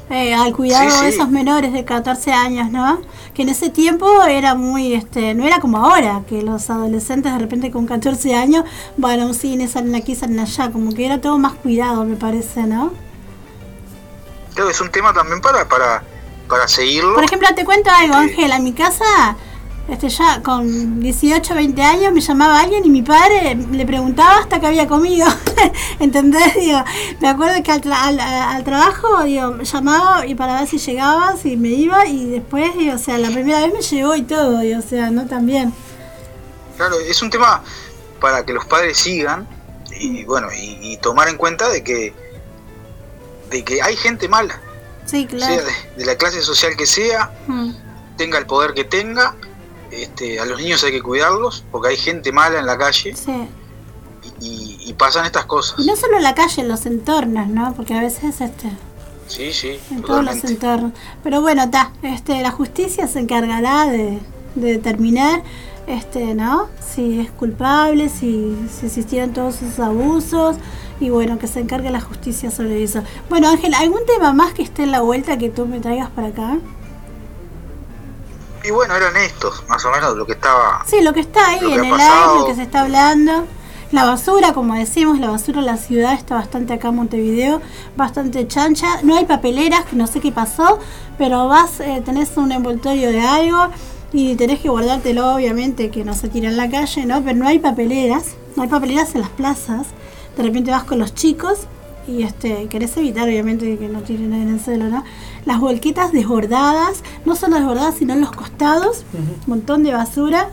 Eh, al cuidado Sí, de esos menores de 14 años, ¿no? Que en ese tiempo era muy, este, no era como ahora, que los adolescentes de repente con 14 años van a un cine, salen aquí, salen allá, como que era todo más cuidado, me parece, ¿no? Creo que es un tema también para, para, para seguirlo. Por ejemplo, te cuento algo, Sí. Ángela, en mi casa Este, ya con 18, 20 años me llamaba alguien y mi padre le preguntaba hasta que había comido. ¿Entendés? Digo, me acuerdo que al, tra- al- al trabajo digo, llamaba y para ver si llegaba, si me iba y después, digo, o sea, la primera vez me llegó y todo, digo, o sea, no también. Claro, es un tema para que los padres sigan y bueno, y, y tomar en cuenta de que de que hay gente mala, Sí, sea claro. de, de la clase social que sea, Mm, tenga el poder que tenga, este, a los niños hay que cuidarlos porque hay gente mala en la calle sí. y, y pasan estas cosas. Y no solo en la calle, en los entornos, ¿no? Porque a veces este, Sí, sí, en todos los entornos. Pero bueno, está, este, la justicia se encargará de, de determinar, este, ¿no? Si es culpable, si, si existieron todos esos abusos y bueno, que se encargue la justicia sobre eso. Bueno, Ángel, ¿algún tema más que esté en la vuelta que tú me traigas para acá? Y bueno, eran estos, más o menos lo que estaba. Sí, lo que está ahí que en el pasado. aire, lo que se está hablando. La basura, como decimos, la basura en la ciudad está bastante acá en Montevideo, bastante chancha. No hay papeleras, que no sé qué pasó, pero vas, eh, tenés un envoltorio de algo y tenés que guardártelo, obviamente, que no se tira en la calle, ¿no? Pero no hay papeleras, no hay papeleras en las plazas. De repente vas con los chicos y este querés evitar, obviamente, que no tiren en el suelo, ¿no? Las volquetas desbordadas, no solo desbordadas, sino en los costados, un montón de basura.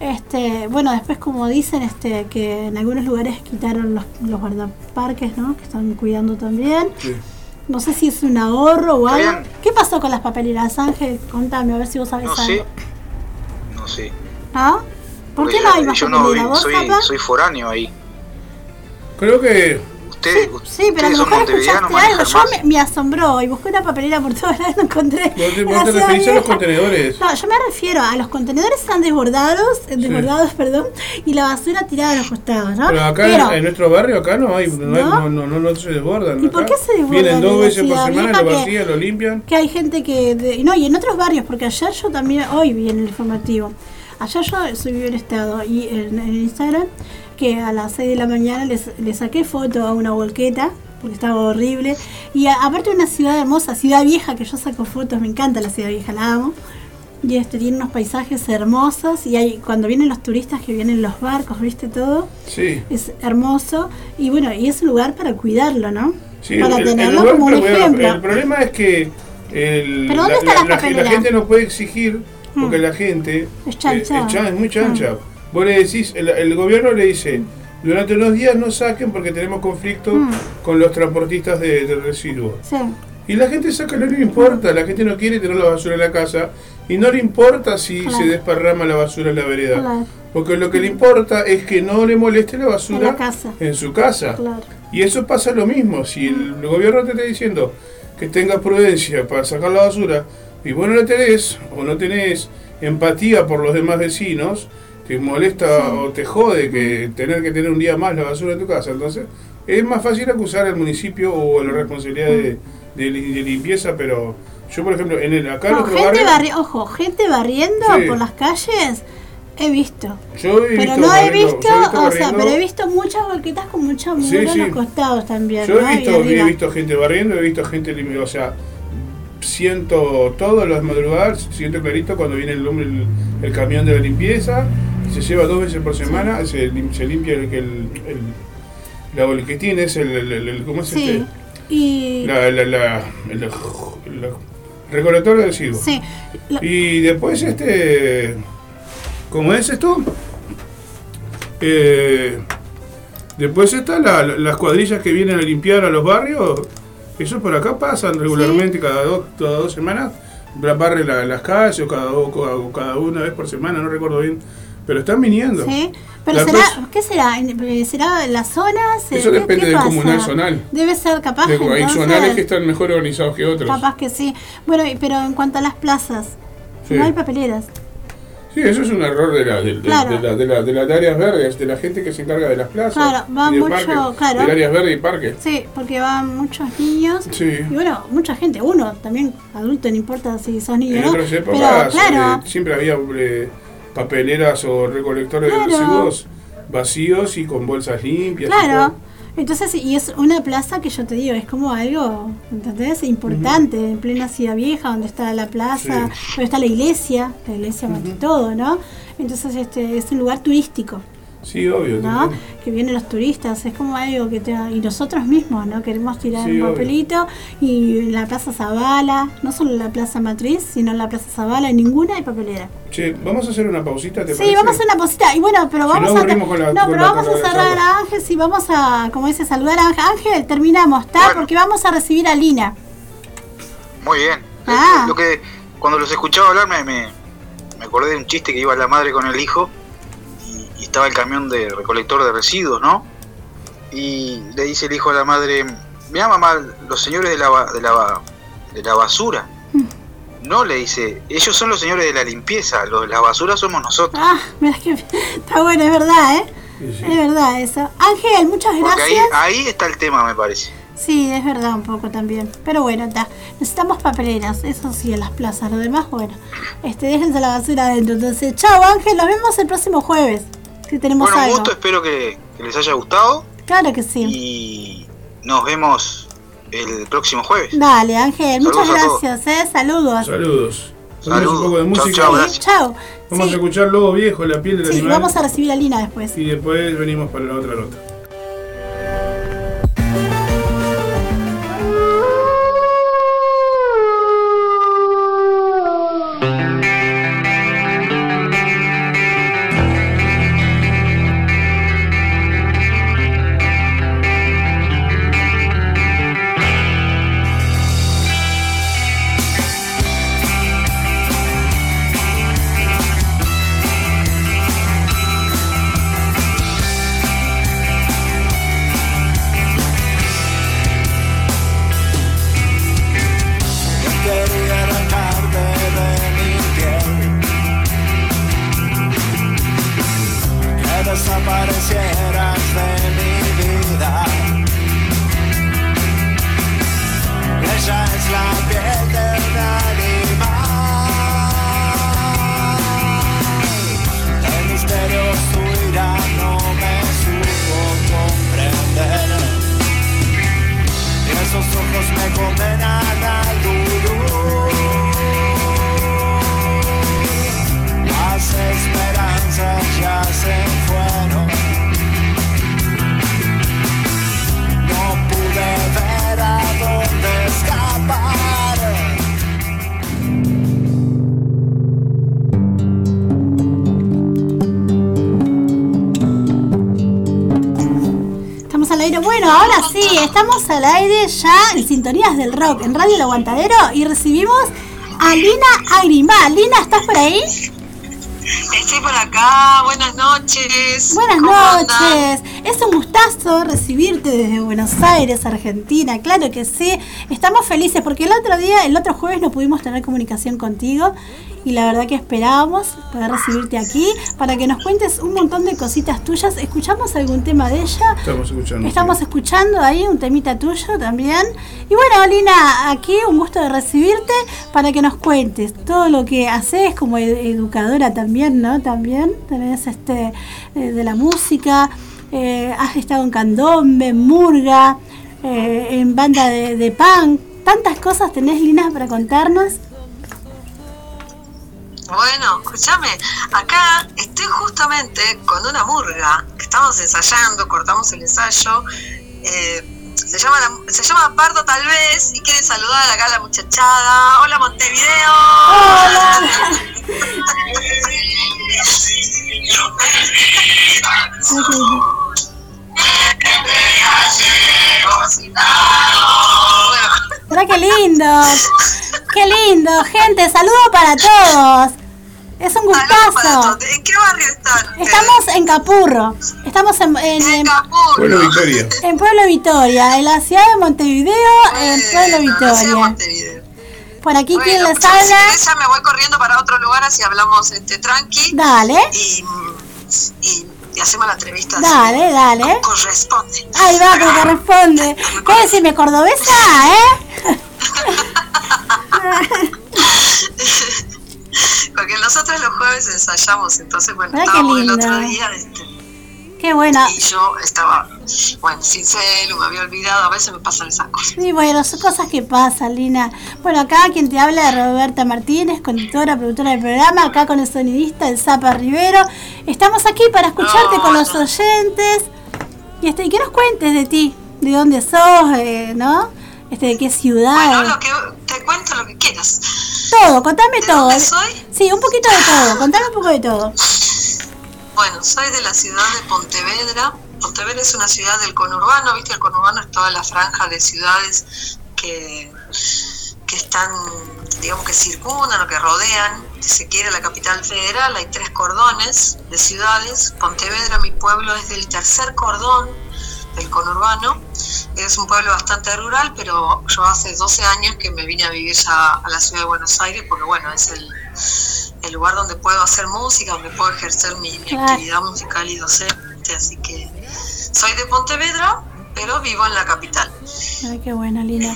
Este, bueno, después como dicen, este, que en algunos lugares quitaron los, los guardaparques, ¿no? Que están cuidando también. Sí. No sé si es un ahorro o algo. bien. ¿Qué pasó con las papeleras, Ángel? Contame, a ver si vos sabés No algo. sé, no sé. ¿Ah? ¿Por Porque qué no yo- hay más Yo no papelera? vi- ¿Vos, soy, soy foráneo ahí. Creo que Ustedes, Sí, pero a lo mejor escuchaste algo. Yo me, me asombró y busqué una papelera por todas lados, no encontré. vos te, referís a los contenedores. No, yo me refiero a los contenedores están desbordados, desbordados, perdón, y la basura tirada a los costados, ¿no? Pero acá Pero- en, en nuestro barrio acá no hay, no, hay- ¿No? no, no, no, no se desbordan. ¿Y por qué se desbordan Vienen en dos veces por semana, lo que- vacían, lo limpian. que hay gente que de- no y en otros barrios porque ayer yo también hoy vi en el informativo ayer yo subí un estado y en, en Instagram que a las 6 de la mañana le saqué foto a una volqueta porque estaba horrible y a- aparte una ciudad hermosa ciudad vieja que yo saco fotos me encanta la ciudad vieja la amo y este tiene unos paisajes hermosos y hay cuando vienen los turistas que vienen en los barcos viste todo Sí. es hermoso y bueno y es un lugar para cuidarlo no Sí, para el- el tenerlo lugar como un ejemplo El problema es que el- ¿Pero dónde la, está la- la la- gente no puede exigir porque Mm. la gente Es chancha. eh, es, chan- es muy chancha. Mm. Vos le decís, el, el gobierno le dice, durante unos días no saquen porque tenemos conflicto Mm. con los transportistas de, de residuos. sí Y la gente saca, no le importa, la gente no quiere tener la basura en la casa y no le importa si Claro. se desparrama la basura en la vereda. Claro. Porque lo que le importa es que no le moleste la basura En la casa. en su casa. claro Y eso pasa lo mismo, si el gobierno te está diciendo que tengas prudencia para sacar la basura y vos no la tenés o no tenés empatía por los demás vecinos, te molesta o te jode que tener que tener un día más la basura en tu casa, entonces es más fácil acusar al municipio o a la responsabilidad de, de li- de limpieza, pero yo por ejemplo en el acá en No, otro gente barrio, barri- ojo, gente barriendo Sí. por las calles, he visto. yo he Pero visto no he visto, yo he visto o sea, pero he visto muchas volquetas con mucha Sí, en los costados también. Yo ¿no? he visto, he visto gente barriendo, he visto gente limpiando, o sea, siento todas las madrugadas, siento clarito cuando viene el, el, el camión de la limpieza, se lleva dos veces por semana, se, lim- se limpia el, el, el, la volquetín, es el, el, el- el- ¿cómo es Sí. este? Y. La, la, la, el, el recolector de residuos. sí. Lo- Y después, este. ¿Cómo es esto? Eh, después está la- la- las cuadrillas que vienen a limpiar a los barrios. Eso por acá pasan regularmente cada, dos, cada dos semanas. la- Barre la- las calles o cada, dos- o cada una vez por semana, no recuerdo bien. Pero están viniendo. sí. Pero será, ¿qué será? Eh, ¿Será las zonas? Eso ¿Qué- depende qué del comunal zonal. Debe ser capaz. De- hay entonces, zonales que están mejor organizados que otros. Capaz que sí. Bueno, pero en cuanto a las plazas, Sí. no hay papeleras. Sí, eso es un error de, la, de, de- Claro. de la- de la- de las áreas verdes, de la gente que se encarga de las plazas. Claro, va y de mucho, parques, claro. De áreas verdes y parques. Sí, porque van muchos niños. Sí. Y bueno, mucha gente, uno también adulto, no importa si sos niño o no. Pero claro, eh, siempre había eh, papeleras o recolectores Claro. de residuos vacíos y con bolsas limpias. claro. Entonces, y es una plaza que yo te digo, es como algo, ¿entendés? Importante, en plena ciudad vieja, donde está la plaza, donde está la iglesia, la iglesia más que todo, ¿no? Entonces, este es un lugar turístico. Sí, obvio. ¿no? Que vienen los turistas, es como algo que te y nosotros mismos, ¿no? Queremos tirar Sí, un obvio. papelito y en la Plaza Zabala, no solo en la Plaza Matriz, sino en la Plaza Zabala, en ninguna hay papelera. Che, vamos a hacer una pausita, ¿te Sí, parece? vamos a hacer una posita y bueno, pero Si vamos no, a la- no, con pero la- vamos a cerrar a Ángel, sí, vamos a, como dice, saludar a Ángel, Ángel, terminamos, ¿está? Bueno. Porque vamos a recibir a Lina. Muy bien. Ah. Lo que cuando los escuchaba hablar me, me, me acordé de un chiste que iba la madre con el hijo y, estaba el camión de recolector de residuos, ¿no? Y le dice el hijo a la madre, mira mamá, los señores de la, ba- de la, de la basura. No, le dice, ellos son los señores de la limpieza, los de la basura somos nosotros. Ah, mira que está bueno, es verdad, ¿eh? Sí, sí. Es verdad eso. Ángel, muchas Porque ahí, gracias. ahí está el tema, me parece. Sí, es verdad un poco también. Pero bueno, está. Necesitamos papeleras, eso sí, en las plazas. Lo demás, bueno. Este, déjense la basura adentro. Entonces, chao Ángel, nos vemos el próximo jueves. Tenemos Bueno, un algo. gusto, espero que, que les haya gustado Claro que sí. y nos vemos el próximo jueves. Dale, Ángel, muchas Saludos gracias, ¿eh? Saludos. Saludos. Saludos. un poco de Chau, música. chau, chao. Vamos Sí, a escuchar Lobo Viejo, La piel del sí, animal. vamos a recibir a Lina después. Y después venimos para la otra nota. Bueno, ahora sí, estamos al aire ya en Sintonías del Rock, en Radio El Aguantadero, y recibimos a Lina Agrimal. Lina, ¿estás por ahí? Estoy por acá, buenas noches. Buenas noches. Es un gustazo recibirte desde Buenos Aires, Argentina. Claro que sí. Estamos felices porque el otro día, el otro jueves no pudimos tener comunicación contigo y la verdad que esperábamos poder recibirte aquí para que nos cuentes un montón de cositas tuyas. ¿Escuchamos algún tema de ella? Estamos escuchando. Estamos escuchando ahí un temita tuyo también. Y bueno, Lina, aquí un gusto de recibirte para que nos cuentes todo lo que haces como ed- educadora también, ¿no? También tenés este eh, de la música, eh, has estado en candombe, en murga, eh, en banda de, de punk. Tantas cosas tenés, Lina, para contarnos. Bueno, escúchame, acá estoy justamente con una murga que estamos ensayando, cortamos el ensayo. eh, se llama la- se llama Pardo tal vez y quiere saludar acá a la muchachada. Hola Montevideo. Bueno, Mirá qué lindo, qué lindo, gente, saludo para todos. Es un gustazo. ¿En qué barrio están? Estamos en Capurro, estamos en, en- en en- Capurro. Bueno, Victoria. en Pueblo Vitoria, en la ciudad de Montevideo, en Pueblo. Montevideo. Por aquí Bueno, quien les si habla, querés ya me voy corriendo para otro lugar así hablamos este tranqui dale, y, y, y hacemos la entrevista así. dale, dale. corresponde. Ahí va, como corresponde. ¿Qué decirme, cordobesa, eh? Porque nosotros los jueves ensayamos, entonces bueno, estábamos el otro día este, Qué buena. Y yo estaba, bueno, sin celu, me había olvidado, a veces me pasan esas cosas. Sí, bueno, son cosas que pasan, Lina. Bueno, acá quien te habla es Roberta Martínez, conductora, productora del programa, acá con el sonidista, el Zapa Rivero. Estamos aquí para escucharte No, con los oyentes. Y, este, y que nos cuentes de ti, de dónde sos, eh, ¿no? Este, de qué ciudad. Bueno, lo que, te cuento lo que quieras. Todo, contame ¿De todo. dónde soy? Sí, un poquito de todo, contame un poco de todo. Bueno, soy de la ciudad de Pontevedra. Pontevedra es una ciudad del conurbano, ¿viste? El conurbano es toda la franja de ciudades que, que están, digamos que circundan o que rodean, si se quiere, la capital federal. Hay tres cordones de ciudades. Pontevedra, mi pueblo, es del tercer cordón del conurbano. Es un pueblo bastante rural, pero yo hace 12 años que me vine a vivir ya a la ciudad de Buenos Aires, porque bueno, es el, el lugar donde puedo hacer música, donde puedo ejercer mi, mi actividad musical y docente, así que soy de Pontevedra, pero vivo en la capital. Ay, qué bueno, Lina.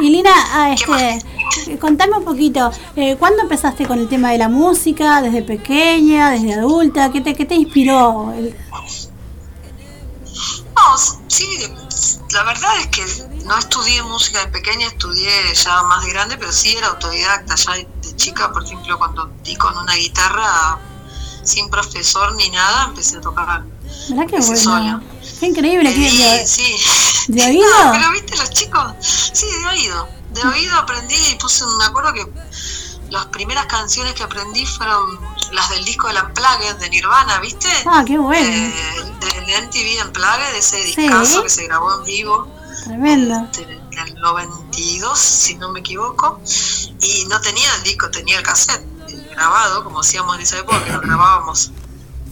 Y Lina, ah, este, contame un poquito, eh, ¿cuándo empezaste con el tema de la música? ¿Desde pequeña, desde adulta? ¿Qué te, qué te inspiró? El- sí, la verdad es que no estudié música de pequeña, estudié ya más de grande, pero sí era autodidacta, ya de chica, por ejemplo, cuando di con una guitarra sin profesor ni nada, empecé a tocar. ¿Verdad que bueno? sola. Qué increíble. Eh, y de, sí. ¿De oído? No, pero viste, los chicos, sí, de oído. De oído aprendí y puse, me acuerdo que las primeras canciones que aprendí fueron las del disco de la Unplugged de Nirvana, ¿viste? Ah, qué bueno. Eh, del MTV Unplugged, de ese Sí. discazo que se grabó en vivo Tremendo. en el 92, si no me equivoco, y no tenía el disco, tenía el cassette eh, grabado, como hacíamos en esa época, que nos grabábamos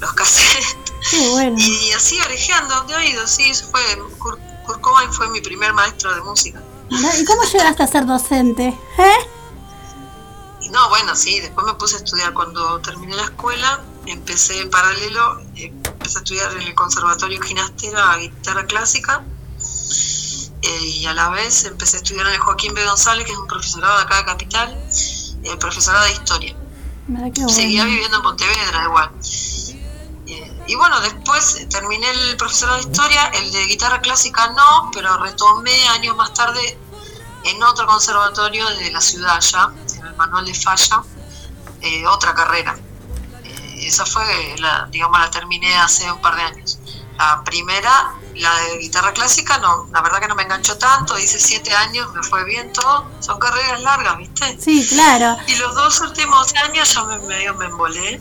los cassettes. Qué bueno. Y así orejeando de oído, sí, eso fue. Kurt, Kurt Cobain fue mi primer maestro de música. ¿Y cómo llegaste a ser docente? ¿Eh? No, bueno, sí, después me puse a estudiar. Cuando terminé la escuela, empecé en paralelo, eh, empecé a estudiar en el Conservatorio Ginastera guitarra clásica. eh, y a la vez empecé a estudiar en el Joaquín B. González, que es un profesorado de acá de Capital, el profesorado de historia. Seguía viviendo en Pontevedra igual. Eh, y bueno, después eh, terminé el profesorado de historia, el de guitarra clásica no, pero retomé años más tarde en otro conservatorio de la ciudad ya, el Manuel de Falla, eh, otra carrera. Eh, esa fue, la, digamos, la terminé hace un par de años. La primera, la de guitarra clásica, no, la verdad que no me enganchó tanto, hice siete años, me fue bien todo, son carreras largas, ¿viste? Sí, claro. Y los dos últimos años ya me, medio me embolé.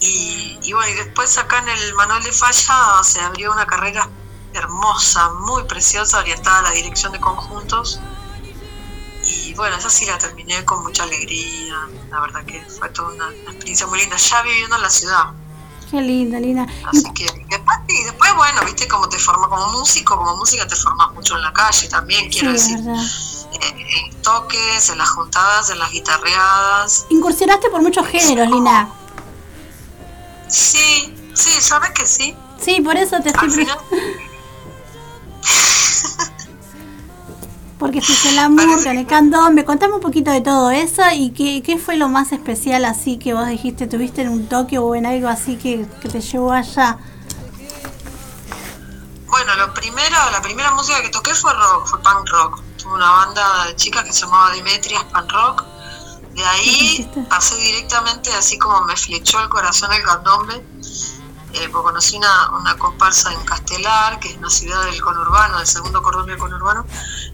Y, y bueno, y después acá en el Manuel de Falla se abrió una carrera hermosa, muy preciosa, orientada a la dirección de conjuntos. Y bueno, esa sí la terminé con mucha alegría. La verdad que fue toda una, una experiencia muy linda, ya viviendo en la ciudad. Qué linda, Lina. Así que después, y después, bueno, viste cómo te forma como músico, como música te formas mucho en la calle también, quiero decir. En, en toques, en las juntadas, en las guitarreadas. Incursionaste por muchos géneros, Lina. Sí, sí, sabes que sí. Sí, por eso te estoy... Al pre- final, Porque fuiste la murga, en el candombe. Contame un poquito de todo eso y qué, qué fue lo más especial así que vos dijiste, tuviste en un toque o en algo así que, que te llevó allá. bueno, lo primero, la primera música que toqué fue rock, fue punk rock. Tuve una banda de chicas que se llamaba Demetrias Punk Rock. De ahí pasé directamente, así como me flechó el corazón el candombe. Eh, porque conocí una, una comparsa en Castelar, que es una ciudad del conurbano, del segundo cordón del conurbano,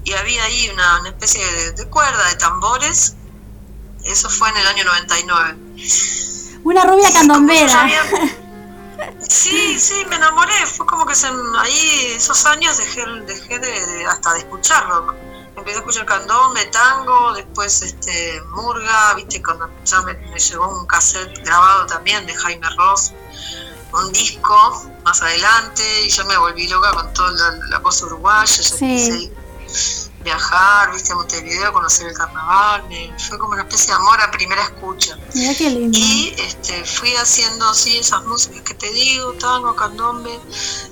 y había ahí una, una especie de, de cuerda, de tambores. Eso fue en el año 99. Una rubia candombera. Sí, sí, me enamoré. Fue como que se, ahí esos años dejé, dejé de, de- hasta de escuchar rock. Empecé a escuchar candombe, tango, después este murga, viste, cuando ya me, me llegó un cassette grabado también de Jaime Ross, un disco más adelante, y yo me volví loca con toda la, la cosa uruguaya, ya Sí. empecé a viajar, viste, a Montevideo, conocer el carnaval, me- fue como una especie de amor a primera escucha. Mira qué lindo. Y este, fui haciendo así esas músicas que te digo, tango, candombe,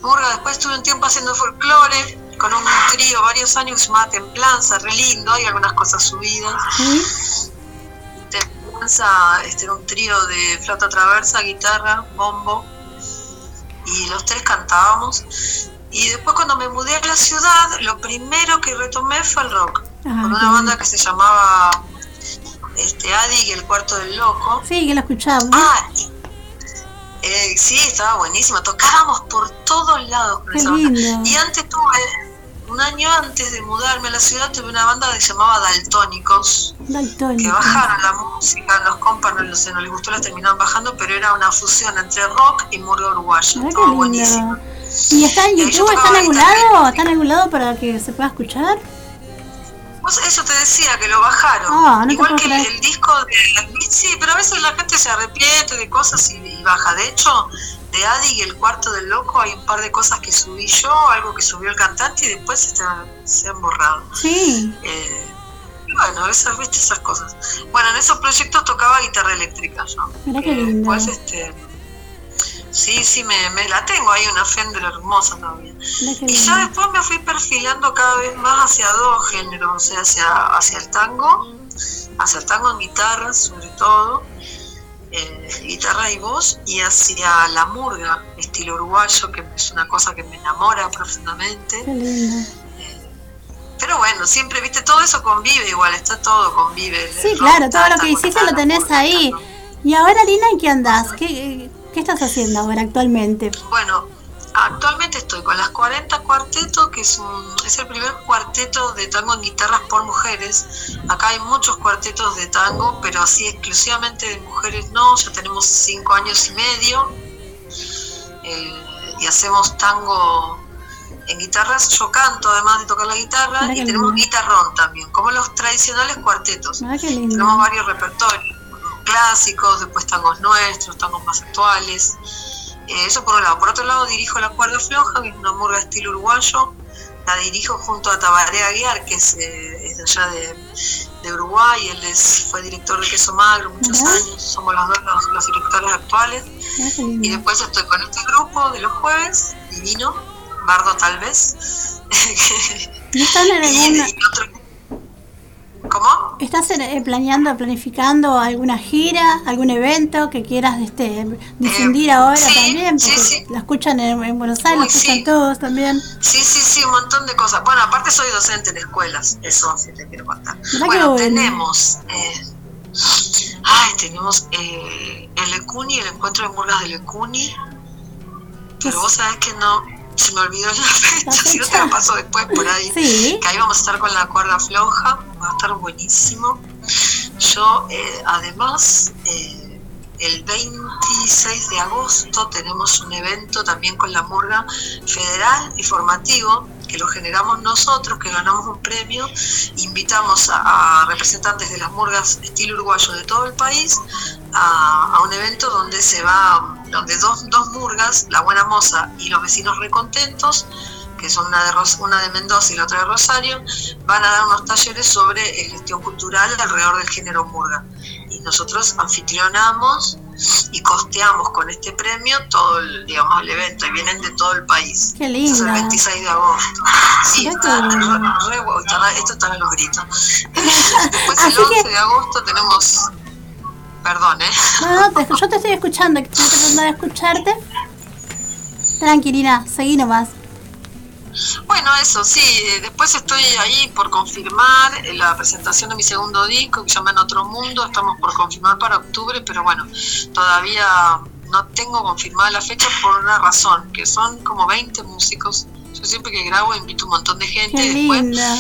murga. Después estuve un tiempo haciendo folclore con un trío varios años que se llamaba Templanza, re lindo, hay algunas cosas subidas. ¿Sí? Templanza este, era un trío de flauta traversa, guitarra, bombo. Y los tres cantábamos. Y después cuando me mudé a la ciudad, lo primero que retomé fue el rock, Ah, con una banda que se llamaba este, Adi y el cuarto del loco. Sí, que lo escuchamos. Ah, y- eh, sí, estaba buenísimo. Tocábamos por todos lados con esa banda. Y antes tuve, un año antes de mudarme a la ciudad, tuve una banda que se llamaba Daltónicos, que Daltónico. bajaron la música, los compas no, sé, no les gustó, la terminaron bajando, pero era una fusión entre rock y murga Estaba qué buenísimo. ¿Y está en YouTube? ¿Está en algún lado? ¿Está en algún lado para que se pueda escuchar? Pues eso te decía, que lo bajaron. Ah, no Igual que el, disco de... Sí, pero a veces la gente se arrepiente de cosas y, y baja. De hecho, de Adi y el cuarto del loco hay un par de cosas que subí yo, algo que subió el cantante y después se, se han borrado. Sí. Eh, bueno, esas, viste esas cosas. Bueno, en esos proyectos tocaba guitarra eléctrica yo. Qué Eh, lindo. Después, este... Sí, sí, me, me la tengo ahí, una Fender hermosa todavía. Y ya después me fui perfilando cada vez más hacia dos géneros, o sea, hacia, hacia el tango, hacia el tango en guitarra sobre todo, eh, guitarra y voz, y hacia la murga, estilo uruguayo, que es una cosa que me enamora profundamente. Qué lindo. Pero bueno, siempre, viste, todo eso convive igual, está todo convive. Sí, rock, claro, todo lo que hiciste lo tenés ahí. Y ahora, Lina, ¿en qué andás? ¿Qué, qué estás haciendo ahora actualmente? Bueno, actualmente estoy con las 40 Cuarteto, que es, un, es el primer cuarteto de tango en guitarras por mujeres. Acá hay muchos cuartetos de tango, pero así exclusivamente de mujeres no. Ya tenemos cinco años y medio eh, y hacemos tango en guitarras. Yo canto además de tocar la guitarra y tenemos lindo. guitarrón también, como los tradicionales cuartetos. Tenemos varios repertorios, clásicos, después tangos nuestros, tangos más actuales. Eh, eso por un lado. Por otro lado, dirijo La Cuerda Floja, que es una murga estilo uruguayo. La dirijo junto a Tabaré Aguiar, que es, eh, es de allá de, de Uruguay. Él es, fue director de Queso Magro muchos años. Somos los dos los, los directores actuales. Y después estoy con este grupo de los jueves, divino, Bardo tal vez. ¿Y están en y, alguna, y otro- ¿Cómo? ¿Estás eh, planeando, planificando alguna gira, algún evento que quieras este, difundir Eh, ahora sí, también? sí, Porque sí. la escuchan en, en Buenos Aires, Uy, la escuchan sí. todos también. Sí, sí, sí, un montón de cosas. Bueno, aparte soy docente en escuelas, eso sí te quiero contar. Bueno, bueno. tenemos, eh, ay, tenemos eh, el Ecuni, el encuentro de murgas del Ecuni, pero vos sabés que no, se me olvidó la fecha, si no te lo paso después por ahí. Sí. Que ahí vamos a estar con la cuerda floja, va a estar buenísimo. Yo, eh, además, eh, el 26 de agosto tenemos un evento también con la Murga Federal y formativo, que lo generamos nosotros, que ganamos un premio. Invitamos a, a representantes de las murgas estilo uruguayo de todo el país a, a un evento donde se va, donde dos, dos murgas, la Buena Moza y los vecinos recontentos, que son una de, Ros- una de Mendoza y la otra de Rosario, van a dar unos talleres sobre eh, gestión cultural alrededor del género murga. Y nosotros anfitrionamos y costeamos con este premio todo el, digamos, el evento y vienen de todo el país. Qué Eso es el linda. 26 de agosto. Sí, está, lindo. re- re esto está en los gritos. Después el Así que- 11 de agosto tenemos... Perdón, ¿eh? No, no, te- yo te estoy escuchando, estoy tratando de escucharte. Tranquilina, seguí nomás. Bueno, eso sí, eh, después estoy ahí por confirmar eh, la presentación de mi segundo disco que se llama En Otro Mundo, estamos por confirmar para octubre, pero bueno, todavía no tengo confirmada la fecha por una razón, que son como 20 músicos. Yo siempre que grabo invito un montón de gente Qué después linda.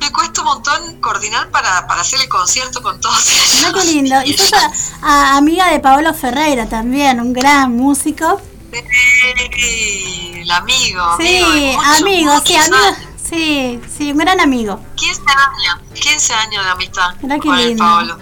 me cuesta un montón coordinar para, para hacer el concierto con todos ellos. Mirá qué lindo. Y sos a- a- amiga de Paolo Ferreira también, un gran músico. Sí, el amigo, Sí, amigo, sí, amigo. Sí, sí, un gran amigo. 15 años, 15 años de amistad Mirá qué con el lindo. Paolo.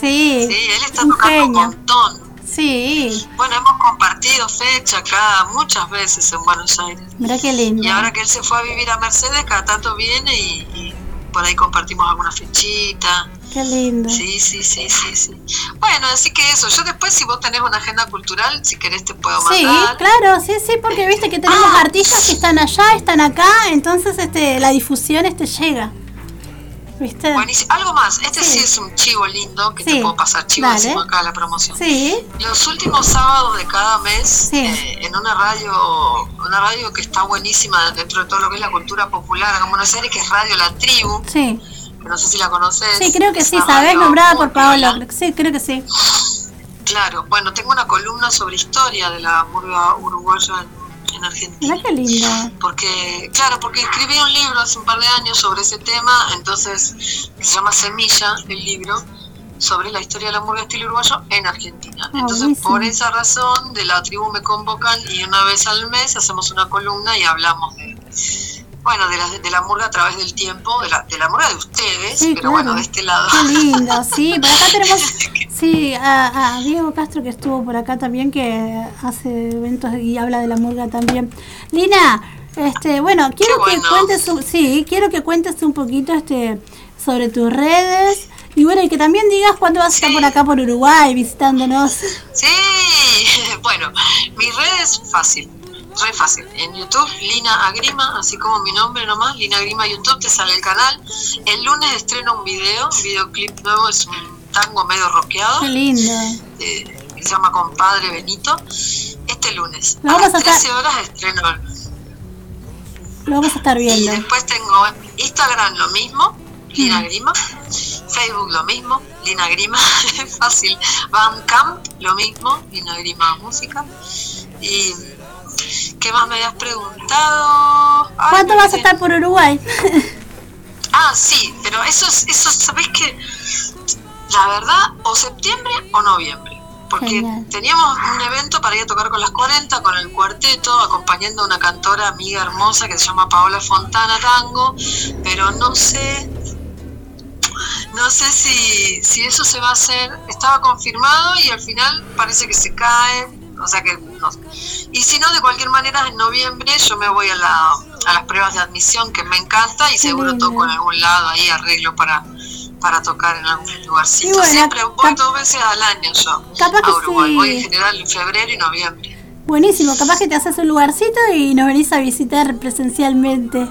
Sí, Sí, él está un tocando un genio. montón. Sí, Bueno, hemos compartido fecha acá muchas veces en Buenos Aires. mirá qué lindo. Y ahora que él se fue a vivir a Mercedes, cada tanto viene y, y por ahí compartimos alguna fechita. Qué lindo. Sí, sí, sí, sí, sí. Bueno, así que eso. Yo después, si vos tenés una agenda cultural, si querés te puedo Sí, mandar. claro, sí, sí, porque viste que tenemos Ah. artistas que están allá, están acá, entonces este la difusión este llega. ¿Viste? Buenísimo. Algo más, este sí, es un chivo lindo que Sí, te puedo pasar chivo dale. acá la promoción. Sí, Los últimos sábados de cada mes, Sí. eh, en una radio, una radio que está buenísima dentro de todo lo que es la cultura popular acá en Buenos Aires, que es Radio La Tribu, sí. que no sé si la conoces. Sí, creo que sí, sabes, nombrada por Paola. piola. Sí, creo que sí. Claro, bueno, tengo una columna sobre historia de la murga uruguaya en, en Argentina. Mira qué lindo. Porque, claro, porque escribí un libro hace un par de años sobre ese tema, entonces se llama Semilla, el libro, sobre la historia de la murga estilo uruguayo en Argentina. Ah, Entonces, buenísimo. por esa razón, de la tribu me convocan y una vez al mes hacemos una columna y hablamos de, bueno, de la, de la murga a través del tiempo, de la, de la murga de ustedes, Sí, pero claro. bueno, de este lado. Qué lindo, sí. Por acá tenemos, sí, a, a Diego Castro que estuvo por acá también, que hace eventos y habla de la murga también. Lina, este, bueno, quiero que cuentes, un- sí, quiero que cuentes un poquito, este, sobre tus redes y bueno, y que también digas cuándo vas a estar por acá por Uruguay visitándonos. Sí, bueno, mis redes fácil, re fácil. En YouTube, Lina Agrima, así como mi nombre nomás, Lina Agrima YouTube, te sale el canal. El lunes estreno un video, un videoclip nuevo, es un tango medio rockeado, Qué lindo. eh, se llama Compadre Benito. Este lunes, Lo a las a estar- 13 horas estreno. Lo vamos a estar Y viendo. después tengo Instagram lo mismo, Lina Grima. Facebook lo mismo, Lina Grima, fácil. Bandcamp lo mismo, Lina Grima Música. Y ¿qué más me habías preguntado? Ay, ¿Cuánto vas a estar por Uruguay? Ah, sí, pero eso, es- eso ¿sabés qué? La verdad, o septiembre o noviembre. Porque Genial. teníamos un evento para ir a tocar con las 40, con el cuarteto, acompañando a una cantora amiga hermosa que se llama Paola Fontana Tango, pero no sé, no sé si, si eso se va a hacer. Estaba confirmado y al final parece que se cae, o sea que no. Y si no, de cualquier manera, en noviembre yo me voy a, la, a las pruebas de admisión, que me encanta, y seguro lindo. toco en algún lado, ahí arreglo para para tocar en algún lugarcito. Bueno, Siempre voy dos veces al año yo Capaz a Uruguay. sí. Voy en general en febrero y noviembre. Buenísimo, capaz que te haces un lugarcito y nos venís a visitar presencialmente.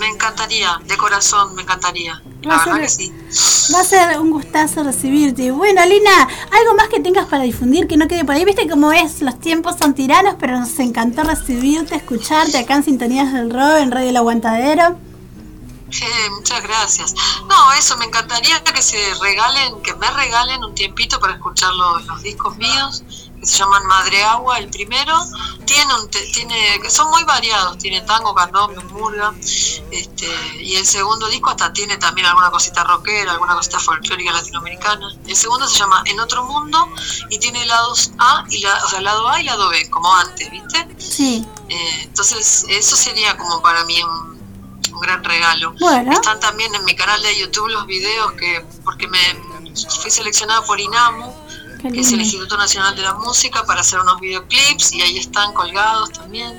Me encantaría, de corazón, me encantaría. La Va a verdad ser- que sí. Va a ser un gustazo recibirte. Bueno, Lina, algo más que tengas para difundir que no quede por ahí. Viste cómo es, los tiempos son tiranos, pero nos encantó recibirte, escucharte acá en Sintonías del Rock, en Radio El Aguantadero. Eh, muchas gracias. No, eso, me encantaría que se regalen, que me regalen un tiempito para escuchar los, los discos míos, se llaman Madre Agua, el primero. Tiene, un te- tiene que son muy variados, tiene tango, candombe, murga. Este, y el segundo disco hasta tiene también alguna cosita rockera, alguna cosita folclórica latinoamericana. El segundo se llama En Otro Mundo y tiene lados A y la, o sea, lado A y lado B, como antes, ¿viste? Sí, Eh, entonces, eso sería como para mí un, un gran regalo. Bueno. Están también en mi canal de YouTube los videos que, porque me fui seleccionada por INAMU, es el. Instituto Nacional de la Música, para hacer unos videoclips y ahí están colgados también.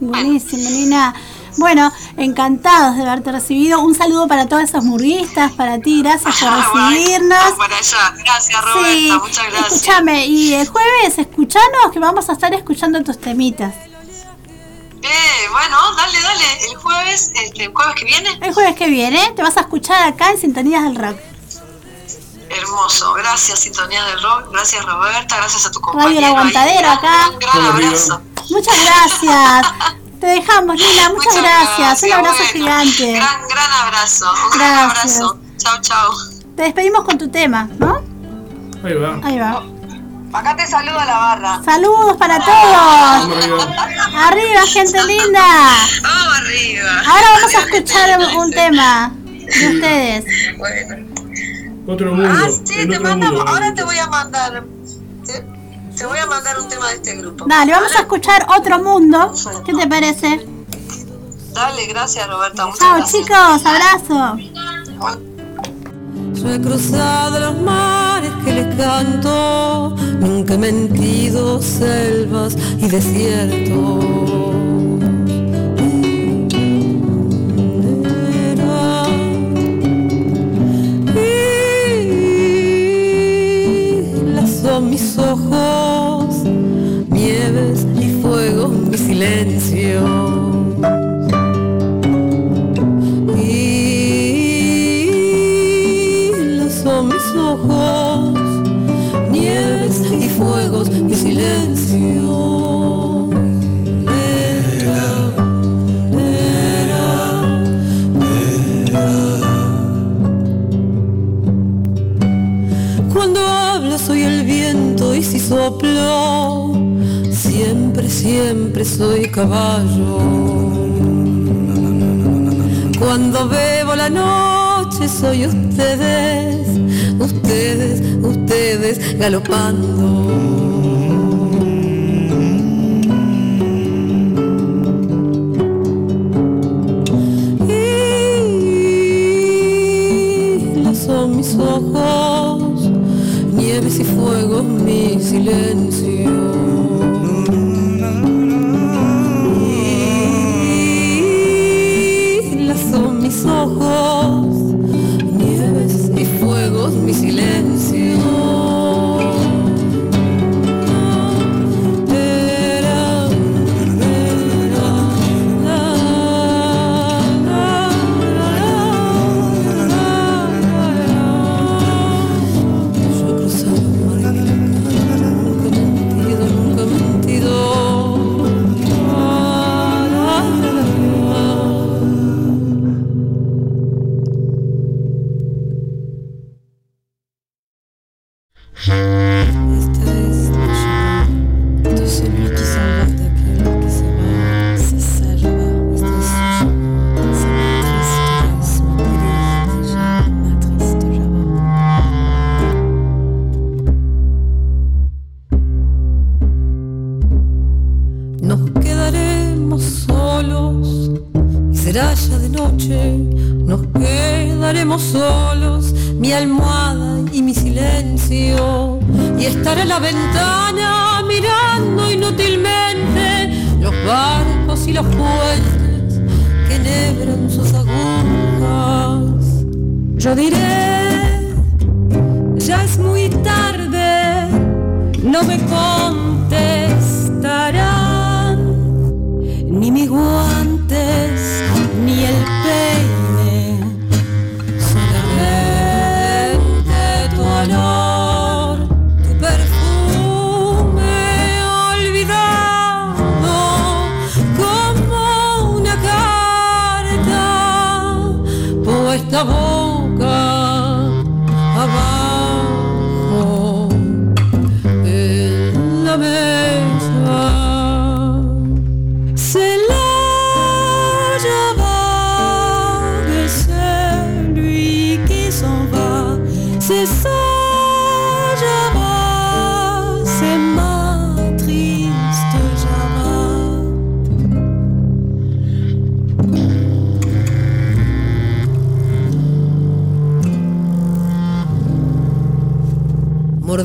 Buenísimo, Lina. Bueno, encantados de haberte recibido. Un saludo para todos esos murguistas, para ti, gracias por bueno, recibirnos. para allá. Gracias, Roberta, Sí, muchas gracias. escúchame, y el jueves escuchanos que vamos a estar escuchando tus temitas. Eh, bueno, dale, dale. El jueves, este, el jueves que viene, El jueves que viene te vas a escuchar acá en Sintonías del Rock. Hermoso. Gracias, Sintonía del Rock. Gracias, Roberta. Gracias a tu Radio compañero. Aguantadero Gran, acá. Gran, gran abrazo. Muchas gracias. Te dejamos, Lina. Muchas, gracias. Un abrazo bueno. gigante. Gran, gran abrazo. Un gran Gracias. abrazo. Chao, chao. Te despedimos con tu tema, ¿no? Ahí va. Ahí va. Acá te saluda la barra. Saludos para todos. Arriba. Arriba, gente linda. Arriba. Ahora vamos a escuchar un, un tema de ustedes. Bueno. Otro mundo. Ah, sí, te mandamos. mundo. Ahora te voy a mandar. Te, te voy a mandar un tema de este grupo. Dale, vamos a escuchar Otro Mundo. ¿Qué te parece? Dale, gracias, Roberta. Muchas Chao, gracias. chicos. Abrazo. Yo he cruzado los mares que les canto, nunca he mentido selvas y desiertos. galopando.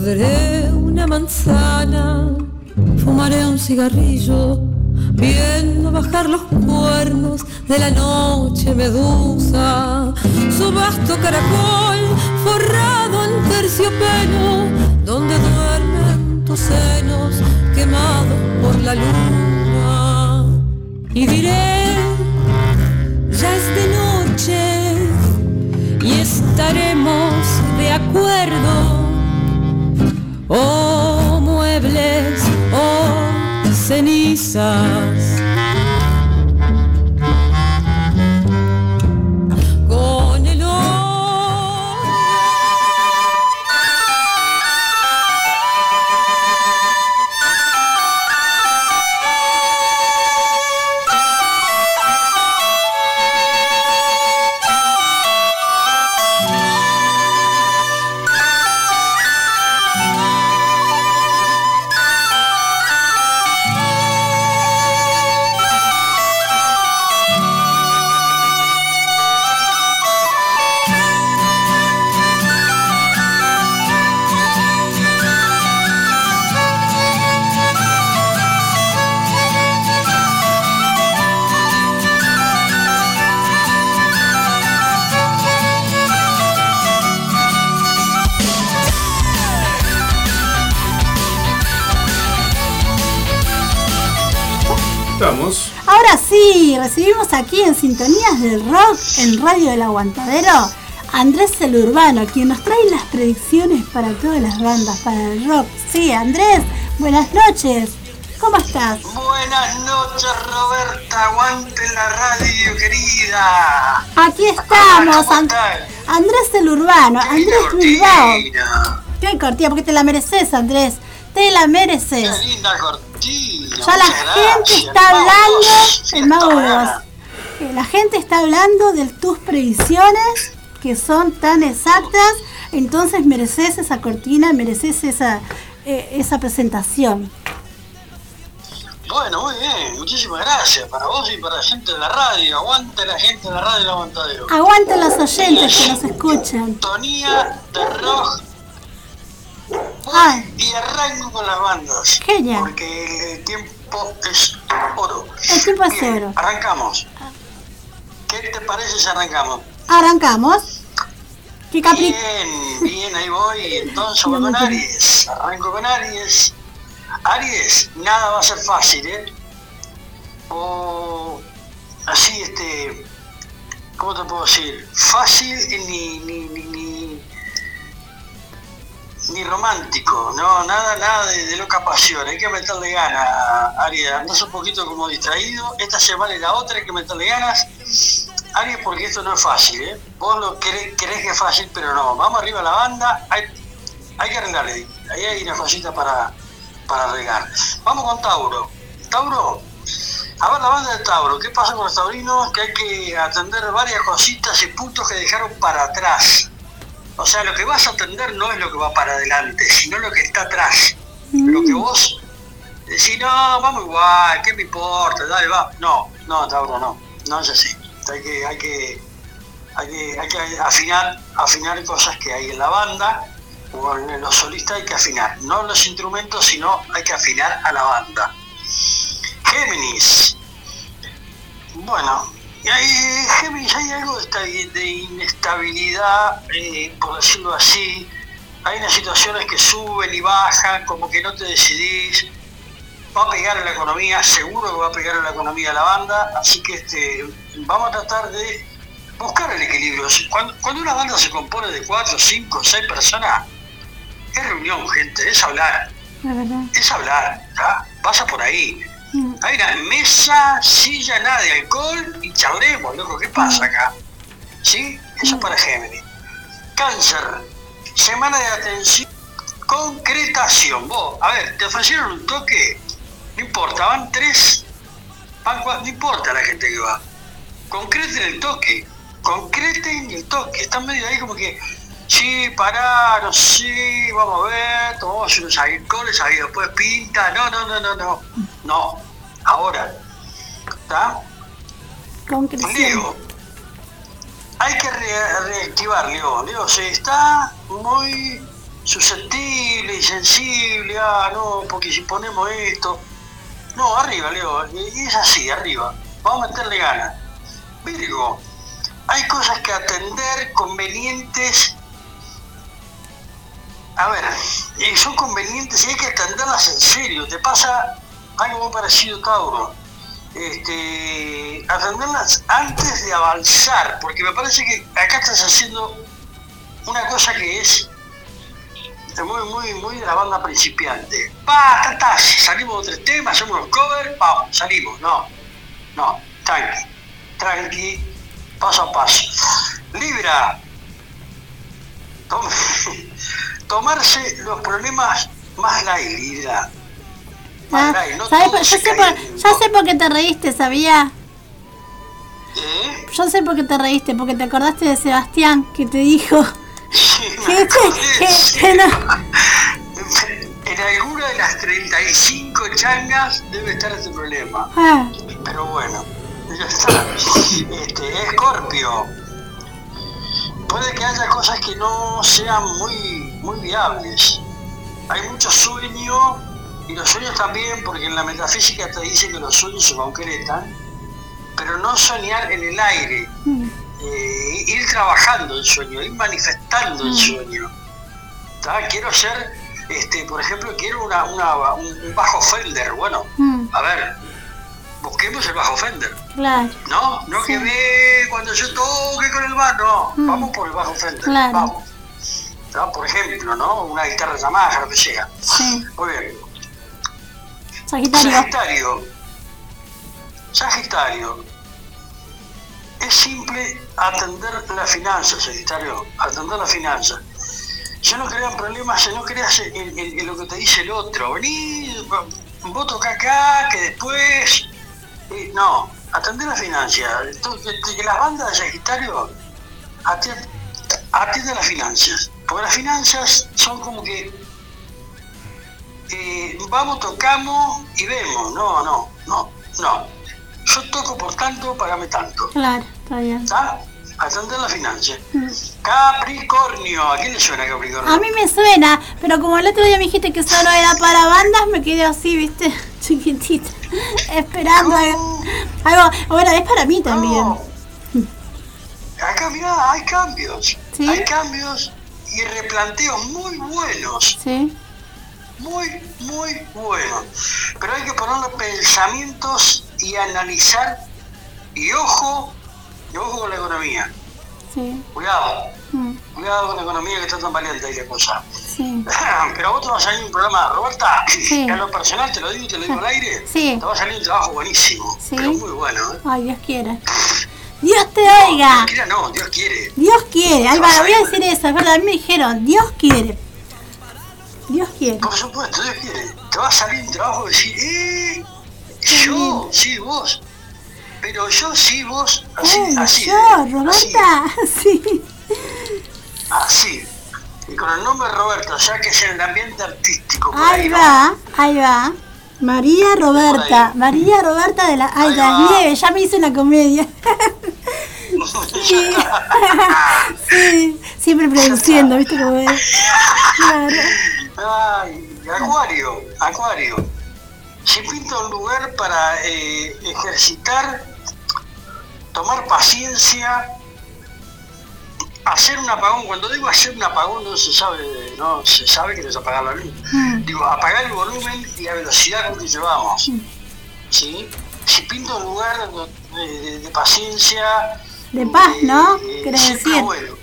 morderé una manzana, fumaré un cigarrillo, viendo bajar los cuernos de la noche medusa, su vasto caracol forrado en terciopelo, donde duermen tus senos quemados por la luna. Y diré, ya es de noche y estaremos de acuerdo oh muebles, oh ceniza. aquí en Sintonías del Rock en Radio del Aguantadero. Andrés el Urbano, quien nos trae las predicciones para todas las bandas, para el rock. Sí, Andrés, buenas noches. ¿Cómo estás? Buenas noches, Roberta. Aguante la radio, querida. Aquí estamos, Andrés el Urbano, Qué Andrés Bilbao. Qué cortina, porque te la mereces, Andrés. Te la mereces. Qué linda cortina. Ya la gente está hablando. El Mago la gente está hablando de tus predicciones que son tan exactas, entonces mereces esa cortina, mereces esa, eh, esa presentación. Bueno, muy bien. Muchísimas gracias para vos y para la gente de la radio. Aguante la gente de la radio del aguantadero. Aguanten los oyentes que nos escuchan. Sintonía de rock. Ay. Y arranco con las bandas. Genial. Porque el tiempo es oro. El tiempo es Bien, oro. Arrancamos. ¿Qué te parece si arrancamos? Arrancamos. ¿Qué capri Bien, bien, ahí voy. Entonces voy con Aries. Arranco con Aries. Aries, nada va a ser fácil, ¿eh? O así, este. ¿Cómo te puedo decir? Fácil ni, ni, ni, ni, ni romántico, no, nada, nada de, de loca pasión, hay que meterle ganas, Aries, andas un poquito como distraído, esta semana y la otra hay que meterle ganas, Aries, porque esto no es fácil, ¿eh? Vos lo querés que es fácil, pero no, vamos arriba a la banda, hay, hay que arreglarle, ahí hay una cosita para, para arreglar. Vamos con Tauro, Tauro, a ver la banda de Tauro, ¿qué pasa con los taurinos? Que hay que atender varias cositas y puntos que dejaron para atrás. O sea, lo que vas a atender no es lo que va para adelante, sino lo que está atrás. Lo que vos decís, no, vamos igual, ¿qué me importa? Dale, va. No, no, Tauro, no. No es así. Hay que, hay que, hay que, hay que afinar, afinar cosas que hay en la banda o en los solistas hay que afinar. No los instrumentos, sino hay que afinar a la banda. Géminis. Bueno, y ahí, Géminis hay algo de, de inestabilidad, eh, por decirlo así. Hay unas situaciones que suben y bajan, como que no te decidís. Va a pegar en la economía, seguro que va a pegar en la economía de la banda, así que este, vamos a tratar de buscar el equilibrio. Cuando, cuando una banda se compone de cuatro, cinco, seis personas, es reunión, gente, es hablar, La verdad. es hablar, ¿tá? pasa por ahí. Hay una mesa, silla, nada de alcohol y charlemos, loco, ¿qué pasa acá? ¿Sí? Eso es para Géminis. Cáncer, semana de atención, concretación. Vos, a ver, te ofrecieron un toque, no importa, van tres, van no importa la gente que va. Concreten el toque, concreten el toque. Están medio ahí como que, sí, pará, no sé, vamos a ver, tomamos unos alcoholes, ahí después pinta. No, no, no, no, no. No, ahora. ¿Está? Concreción. Leo, hay que re- reactivar, Leo. Leo se está muy susceptible y sensible. Ah, no, porque si ponemos esto. No, arriba, Leo. y Es así, arriba. Vamos a meterle ganas. Virgo, hay cosas que atender convenientes. A ver, eh, son convenientes y hay que atenderlas en serio. Te pasa algo muy parecido, Tauro este, atenderlas antes de avanzar, porque me parece que acá estás haciendo una cosa que es muy, muy, muy de la banda principiante. Pa, ta, ta, salimos de tres temas, hacemos los covers, vamos, salimos. No, no, tranqui, tranqui, paso a paso. Libra, tom- tomarse los problemas más light, Libra. Ah, Ay, no ¿sabes todo por- se yo, sé por, ya sé por qué te reíste, ¿sabía? ¿Eh? Yo sé por qué te reíste, porque te acordaste de Sebastián, que te dijo En alguna de las 35 changas debe estar este problema. Ah, Pero bueno, ya está. Este, Escorpio. Puede que haya cosas que no sean muy, muy viables. Hay mucho sueño y los sueños también, porque en la metafísica te dice que los sueños se concretan, pero no soñar en el aire. Eh, ir trabajando el sueño, ir manifestando el sueño. ¿tá? Quiero ser, este, por ejemplo, quiero una, una- un bajo Fender. Bueno, mm, a ver, busquemos el bajo Fender. Claro. No, no que ve cuando yo toque con el bajo, no, Mm. vamos por el bajo Fender, Claro. vamos. Por ejemplo, ¿no? Una guitarra Yamaha, lo que sea. Sí. Muy bien. Sagitario. Sagitario. Sagitario. Es simple atender las finanzas, Sagitario. Atender las finanzas. Ya no crean problemas, ya no creas en, lo que te dice el otro. Vení, vos toca acá, que después. eh, no, atender las finanzas. Las bandas de Sagitario atienden, atienden las finanzas. Porque las finanzas son como que eh, vamos, tocamos y vemos. No, no, no, no. Yo toco por tanto, pagame tanto. Claro, está bien. ¿Está? Atender la financia. Mm. Capricornio. ¿A quién le suena Capricornio? A mí me suena, pero como el otro día me dijiste que solo era para bandas, me quedé así, viste, chiquitita, esperando algo. algo- Bueno, es para mí también. Acá, mirá, hay cambios. Sí. Hay cambios y replanteos muy buenos. Sí. Muy, muy buenos. Pero hay que ponerle pensamientos y analizar. Y ojo, y ojo con la economía. Sí. Cuidado. Mm, Cuidado con la economía que está tan valiente ahí la cosa. Sí. Pero a vos te va a salir un programa, Roberta, Sí. que a lo personal te lo digo y te lo digo al aire, Sí. te va a salir un trabajo buenísimo, pero muy bueno. ¿eh? Ay, Dios quiera. Dios te oiga. Mira, no, Dios quiere. Dios quiere. Va, voy a decir eso, es verdad, a mí me dijeron, Dios quiere. Dios quiere. Por supuesto, Dios quiere. Te va a salir un trabajo de decir, eh, yo, sí, vos. Pero yo, sí, vos, así, Ay, así. yo, eh, Roberta, sí. Así. Y con el nombre Roberta, ya que es en el ambiente artístico. Ahí ¿no? va, ahí va. María Roberta, María Roberta de la... Ay, las nieves, ya me hice una comedia. Sí. sí, siempre produciendo, ¿viste cómo es? Claro. Ay, acuario, acuario. Se pinta un lugar para eh, ejercitar, tomar paciencia, hacer un apagón. Cuando digo hacer un apagón no se sabe, no se sabe que es apagar la luz. Mm. Digo, apagar el volumen y la velocidad con que llevamos. ¿Sí? Se pinta un lugar de, de- de paciencia. De paz, ¿no? eh, ¿Querés siempre decir? bueno.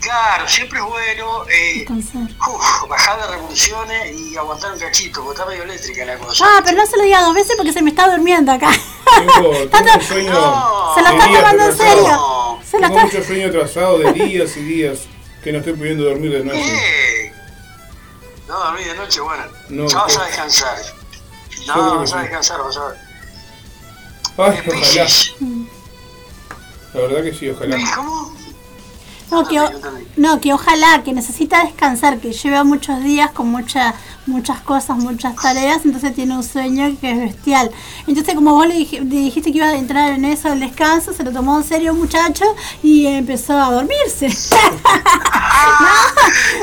Claro, siempre es bueno. eh. Uf, bajar de revoluciones y aguantar un cachito, porque está medio eléctrica la cosa. Ah, pero no se lo diga dos veces porque se me está durmiendo acá. Tengo, tengo un sueño. Se lo está tomando en serio. Se lo Tengo está... mucho sueño atrasado de días y días que no estoy pudiendo dormir de noche. Eh, No, dormí de noche, bueno. No, ya vas a descansar. No, vas a descansar, vas a ver. Ay, ojalá. Piscis. La verdad que sí, ojalá. ¿Cómo? No que, o- no, que ojalá, que necesita descansar, que lleva muchos días con mucha, muchas cosas, muchas tareas, entonces tiene un sueño que es bestial. Entonces, como vos le, dij- le dijiste que iba a entrar en eso del descanso, se lo tomó en serio un muchacho y empezó a dormirse.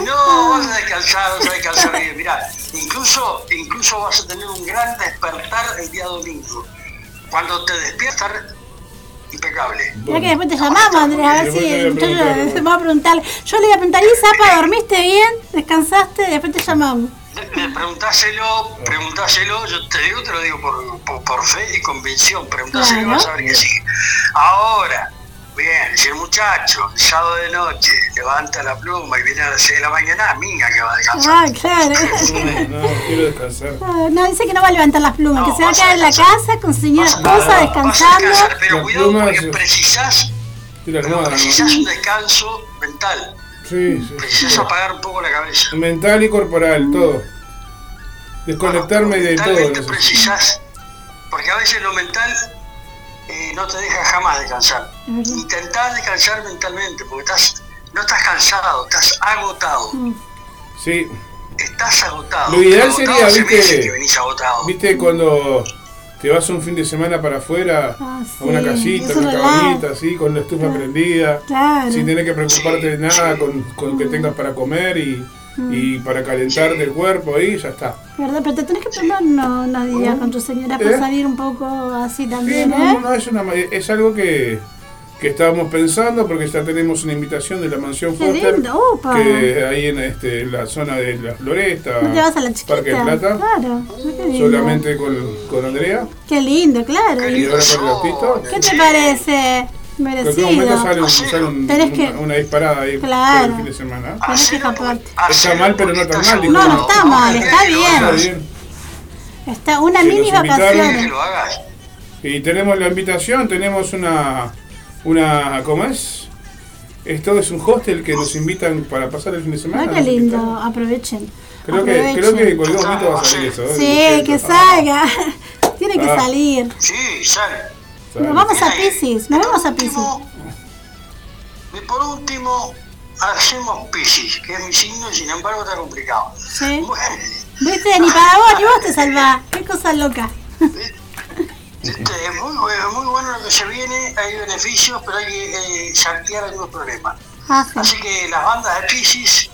No, vas a descansar, vas a descansar bien. Mirá, incluso, incluso vas a tener un gran despertar el día domingo. Cuando te despiertas, impecable. Mira que después te llamamos, Andrés, a ver si te voy a el muchacho se va a preguntar. Yo le iba a preguntar, ¿y Zapa, dormiste bien? ¿Descansaste? Después te llamamos. Preguntáselo, preguntáselo, yo te digo, te lo digo por, por, por fe y convicción, preguntáselo y Claro. vas a ver que sí. Ahora, bien, si el muchacho, el sábado de noche, levanta la pluma y viene a las 6 de la mañana, minga que va a descansar. Ah, claro. No, quiero descansar. Ah, No, dice que no va a levantar las plumas, que se va a quedar en la casa con su señora esposa Vas a descansando. descansar, pero cuidado porque plumas- precisás, un descanso mental. Sí, sí. Precisás apagar un poco la cabeza. Mental y corporal, todo. Desconectarme de todo. Precisás, porque a veces lo mental eh, no te deja jamás descansar. Intentá descansar mentalmente, porque estás, no estás cansado, estás agotado. Sí. Estás agotado. Lo ideal Agotado sería, viste, que venís agotado. viste cuando te vas un fin de semana para afuera, Ah, a una casita, una cabañita, así, con la estufa prendida, Claro. sin tener que preocuparte de nada, con, con que tengas para comer y, y para calentarte el cuerpo ahí, ya está. ¿Verdad? Pero te tenés que tomar unos, unos días con tu señora para ¿Eh? salir un poco así Sí, también, no, ¿eh? no, es, una, es algo que, que estábamos pensando, porque ya tenemos una invitación de la mansión Qué Foster, lindo, que ahí en este, en la zona de la Floresta, ¿No te vas a la chiquita? Parque de Plata, Claro. Qué lindo. solamente con, con Andrea. Qué lindo, claro. Y ahora con el autista. ¿Qué te parece? En cualquier momento sale, Merecido. un- sale un- Tenés una, que- una disparada ahí Claro. por el fin de semana. Tenés que escaparte. Está mal, pero no tan mal. No, no está mal, está Está bien. bien. Está una Sí, mini vacaciones. Y tenemos la invitación, tenemos una, una, ¿cómo es? Esto es un hostel que nos invitan para pasar el fin de semana. Ah, qué lindo, aprovechen. Creo que, creo que en cualquier momento va a salir eso. ¿eh? Sí, que salga. Tiene que Ah. salir. Sí, sale. Nos vamos a Pisces, nos vamos a Pisces. Y por último, hacemos Pisces, que es mi signo y sin embargo está complicado. Sí. Viste, ni para vos ni vos te salvás. Qué cosa loca. Este, es muy, bu- muy bueno lo que se viene, hay beneficios, pero hay que eh, saltear algunos problemas. Ah, sí. Así que las bandas de Pisces,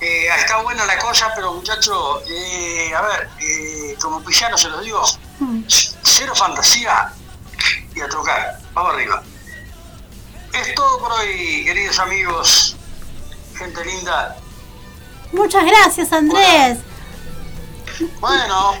eh, está buena la cosa, pero muchachos, eh, a ver, eh, como pillano se los digo, Mm. cero fantasía y a tocar. Vamos arriba. Es todo por hoy, queridos amigos, gente linda. Muchas gracias, Andrés. Bueno,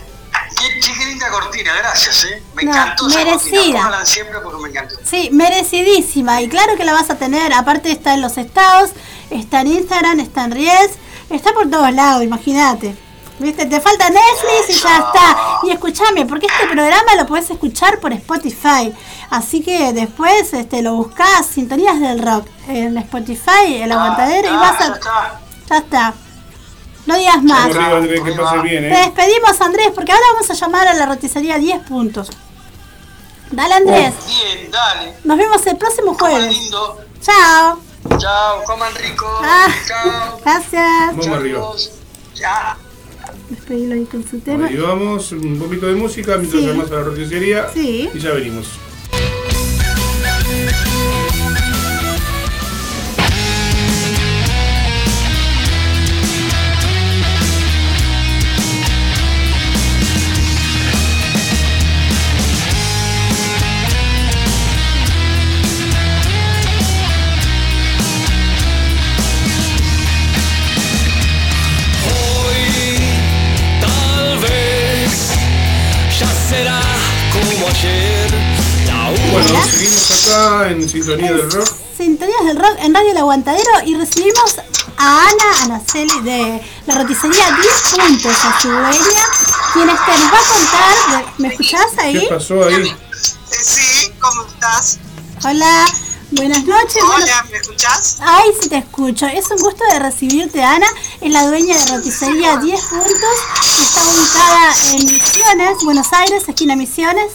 qué, qué linda cortina, gracias, ¿eh? Me No, encantó esa merecida. cortina, siempre porque me encantó. Sí, merecidísima. Y claro que la vas a tener. Aparte está en los estados, está en Instagram, está en Reels, está por todos lados, imagínate. ¿Viste? Te falta Netflix y ya está. Y escúchame, porque este programa lo puedes escuchar por Spotify. Así que después este, lo buscas, Sintonías del Rock, en Spotify, el aguantadero, y vas a... Ya está. No digas más. Vamos arriba, Andrés, que pase bien, Te ¿eh? despedimos, Andrés, porque ahora vamos a llamar a la roticería 10 puntos. Dale, Andrés. Bien, dale. Nos vemos el próximo jueves. lindo. Chao. Chao, coman rico. Ah, Chao. gracias. Vamos arriba. Ya. Despedirlo ahí con su tema. Ahí vamos, un poquito de música mientras Sí. llamamos a la roticería Sí. y ya venimos. Bueno, seguimos acá en Sintonía del Rock. Sintonías del Rock en Radio El Aguantadero y recibimos a Ana Anaceli de la roticería 10 puntos, a su dueña, quien este, nos va a contar. de- ¿Me escuchás ahí? ¿Qué pasó ahí? Sí, ¿cómo estás? Hola, buenas noches. bueno- Hola, ¿me escuchás? Ay, sí te escucho. Es un gusto de recibirte, Ana. Es la dueña de roticería 10 puntos. Está ubicada en Misiones, Buenos Aires, esquina Misiones.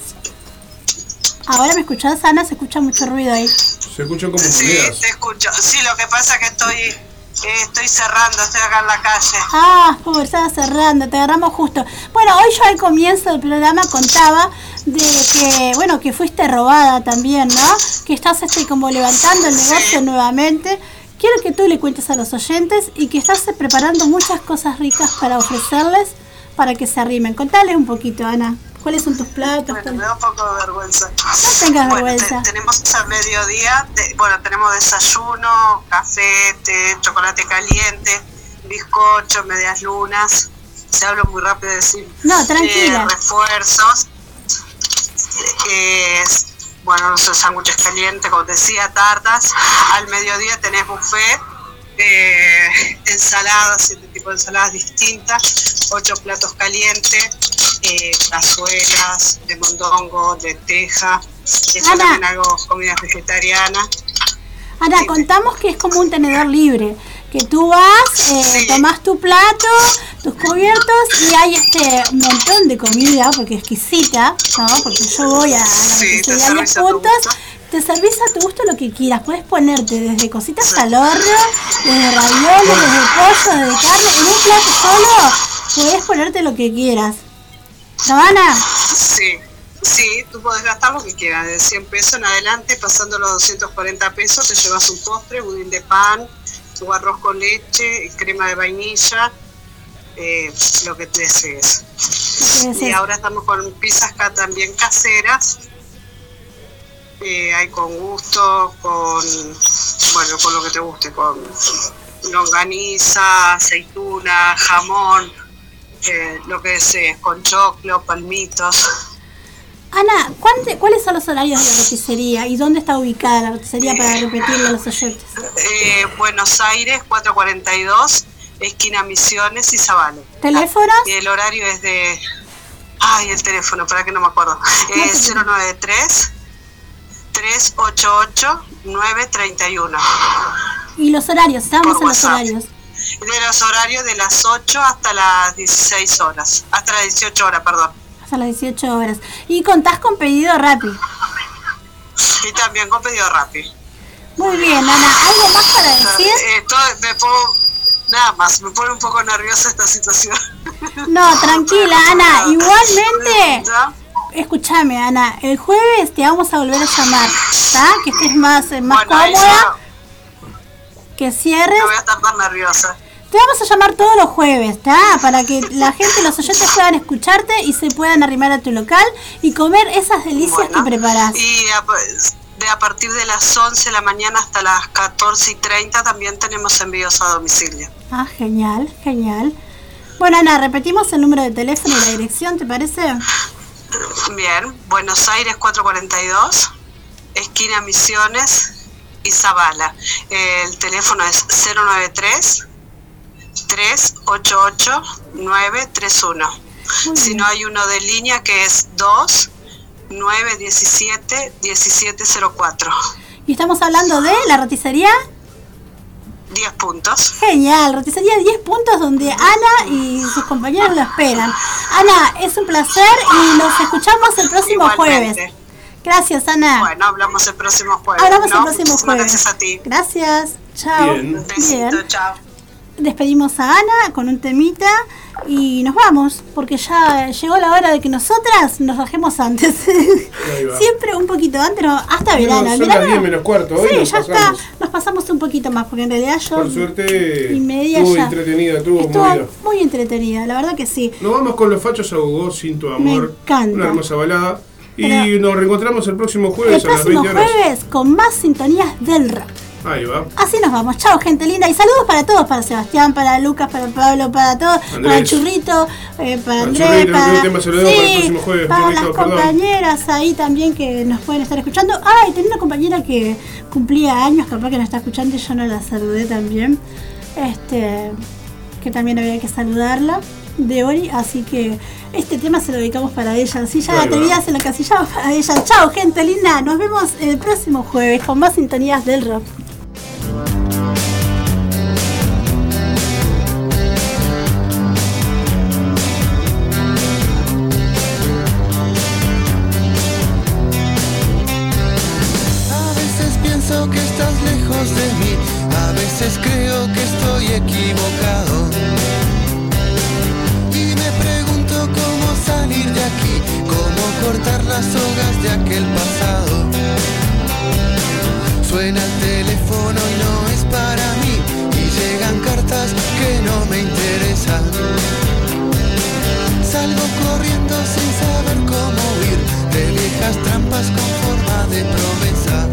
Ahora me escuchás, Ana, se escucha mucho ruido ahí. Se escuchan como Sí, monedas. te escucho. Sí, lo que pasa es que estoy, eh, estoy cerrando, estoy acá en la calle. Ah, pobre, estaba cerrando, te agarramos justo. Bueno, hoy yo al comienzo del programa contaba de que, bueno, que fuiste robada también, ¿no? Que estás este, como levantando el negocio nuevamente. Quiero que tú le cuentes a los oyentes y que estás eh, preparando muchas cosas ricas para ofrecerles para que se arrimen. Contales un poquito, Ana. ¿Cuáles son tus platos? Bueno, me da un poco de vergüenza. No tengas Bueno, vergüenza. te- tenemos al mediodía, te- bueno, tenemos desayuno, café, té, chocolate caliente, bizcocho, medias lunas. Se hablo muy rápido de decir. No, tranquila. eh, refuerzos. Eh, bueno, los sándwiches calientes, como decía, tartas. Al mediodía tenés buffet, eh, ensaladas, siete tipos de ensaladas distintas, ocho platos calientes, eh, cazuelas de mondongo, de teja. Eso Ana. también hago comida vegetariana. Ana, contamos que es como un tenedor libre, que tú vas, eh, tomás tu plato, tus cubiertos y hay este montón de comida, porque es exquisita, ¿no? Porque yo voy a la Sí, te roticería 10 servís a tu puntos, te servís a tu gusto lo que quieras, puedes ponerte desde cositas al horno, desde ravioles, desde pollo, desde carne, en un plato solo puedes ponerte lo que quieras. ¿No, Ana? Sí, sí, tú podés gastar lo que quieras, de 100 pesos en adelante, pasando los 240 pesos, te llevas un postre, budín de pan, tu arroz con leche, crema de vainilla, eh, lo que te desees. Y ahora estamos con pizzas acá también caseras. Eh, hay con gusto, con, bueno, con lo que te guste, con longaniza, aceituna, jamón, eh, lo que desees, con choclo, palmitos. Ana, ¿cuánte- ¿cuáles son los horarios de la roticería y dónde está ubicada la roticería para repetirle a los oyentes? Eh, Buenos Aires 442, esquina Misiones y Zabale. ¿Teléfonos? Y el horario es de... Ay, el teléfono, para que no me acuerdo. Es 093 388 931. Y los horarios, estamos en los horarios. De los horarios de las 8 hasta las 16 horas. Hasta las 18 horas, perdón. Hasta las 18 horas. Y contás con pedido rápido. Y también con pedido rápido. Muy bien, Ana, ¿algo más para decir? Eh, todo- me pongo, nada más, me pone un poco nerviosa esta situación. No, tranquila, Ana. Igualmente, escúchame, Ana. El jueves te vamos a volver a llamar, ¿está? Que estés más, eh, más Bueno, cómoda. Que cierres. No voy a estar tan nerviosa. Te vamos a llamar todos los jueves, ¿está? Para que la gente, los oyentes puedan escucharte y se puedan arrimar a tu local y comer esas delicias que preparás. Y a, de a partir de las 11 de la mañana hasta las 14 y 30 también tenemos envíos a domicilio. Ah, genial, genial. Bueno, Ana, repetimos el número de teléfono y la dirección, ¿te parece? Bien, Buenos Aires 442, esquina Misiones y Zabala. El teléfono es 093 388 931. Si no hay uno de línea que es 2 917 1704. Y estamos hablando de la roticería. 10 puntos. Genial, roticería 10 puntos donde Ana y sus compañeros lo esperan. Ana, es un placer y nos escuchamos el próximo Igualmente. jueves. Gracias, Ana. Bueno, hablamos el próximo jueves. Hablamos ¿no? el próximo jueves. Gracias a ti. Gracias. Chao. Bien. Besito, chao. Despedimos a Ana con un temita y nos vamos, porque ya llegó la hora de que nosotras nos bajemos antes. Siempre un poquito antes, no, hasta No, verano. El son verano- las 10 menos cuarto, hoy Sí, nos ya pasamos. está. Nos pasamos un poquito más, porque en realidad yo Por suerte, y media estuvo ya. entretenida, estuvo movida. muy entretenida, la verdad que sí. Nos vamos con los fachos a Hugo, sin tu Me amor. encanta. Una hermosa balada. Y nos reencontramos el próximo El jueves a las próximo 20 horas. jueves con más sintonías del rock. Ahí va. Así nos vamos. Chao, gente linda. Y saludos para todos, para Sebastián, para Lucas, para Pablo, para todos, para churrito, eh, para Andrés, Churrito, para, el tema se lo debo para el próximo jueves, para Churrito, las perdón. compañeras ahí también que nos pueden estar escuchando. Ay, tenía una compañera que cumplía años, capaz que nos está escuchando y yo no la saludé también. Este, que también había que saludarla de Ori, así que este tema se lo dedicamos para ella. Así ya Ahí te va. olvidas en lo que casillamos para ella. Chao, gente linda. Nos vemos el próximo jueves con más sintonías del rock. Cortar las sogas de aquel pasado. Suena el teléfono y no es para mí, y llegan cartas que no me interesan. Salgo corriendo sin saber cómo huir de viejas trampas con forma de promesa.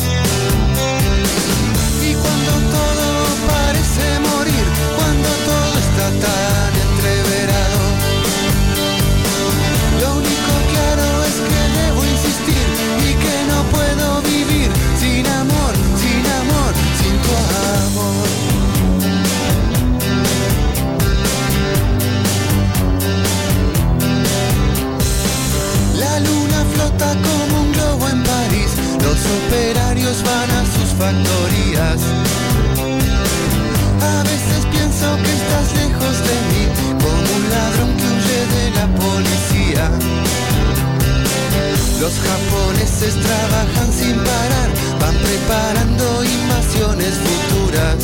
Y cuando todo parece morir, cuando todo está tan operarios van a sus factorías. A veces pienso que estás lejos de mí, como un ladrón que huye de la policía. Los japoneses trabajan sin parar, van preparando invasiones futuras.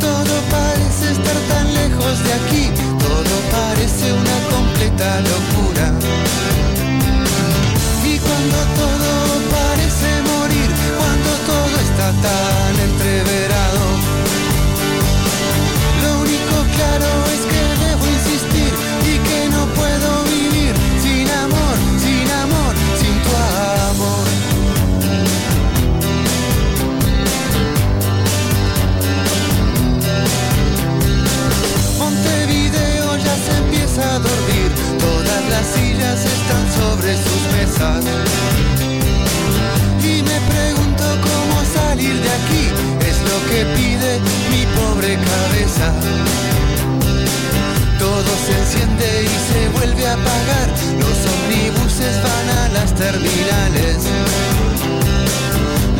Todo parece estar tan lejos de aquí, todo parece una completa locura. Cuando todo parece morir, cuando todo está tan entreverado. Lo único claro es que debo insistir y que no puedo vivir sin amor, sin amor, sin tu amor. Montevideo ya se empieza a dormir, todas las sillas están sobre sus mesas. que pide mi pobre cabeza. Todo se enciende y se vuelve a apagar. Los omnibuses van a las terminales.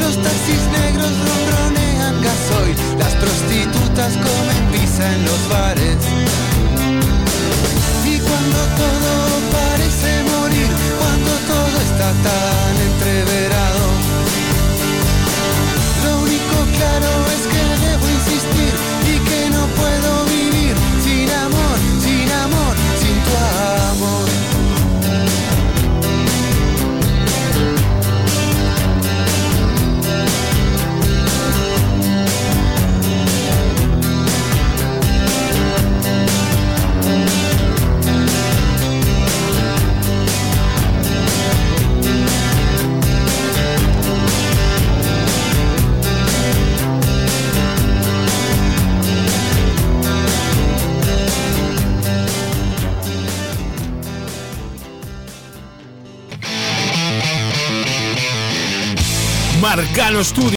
Los taxis negros ronronean gasoil. Las prostitutas comen pizza en los bares. Y cuando todo parece morir, cuando todo está tan entreverado único claro es Marcano Studio.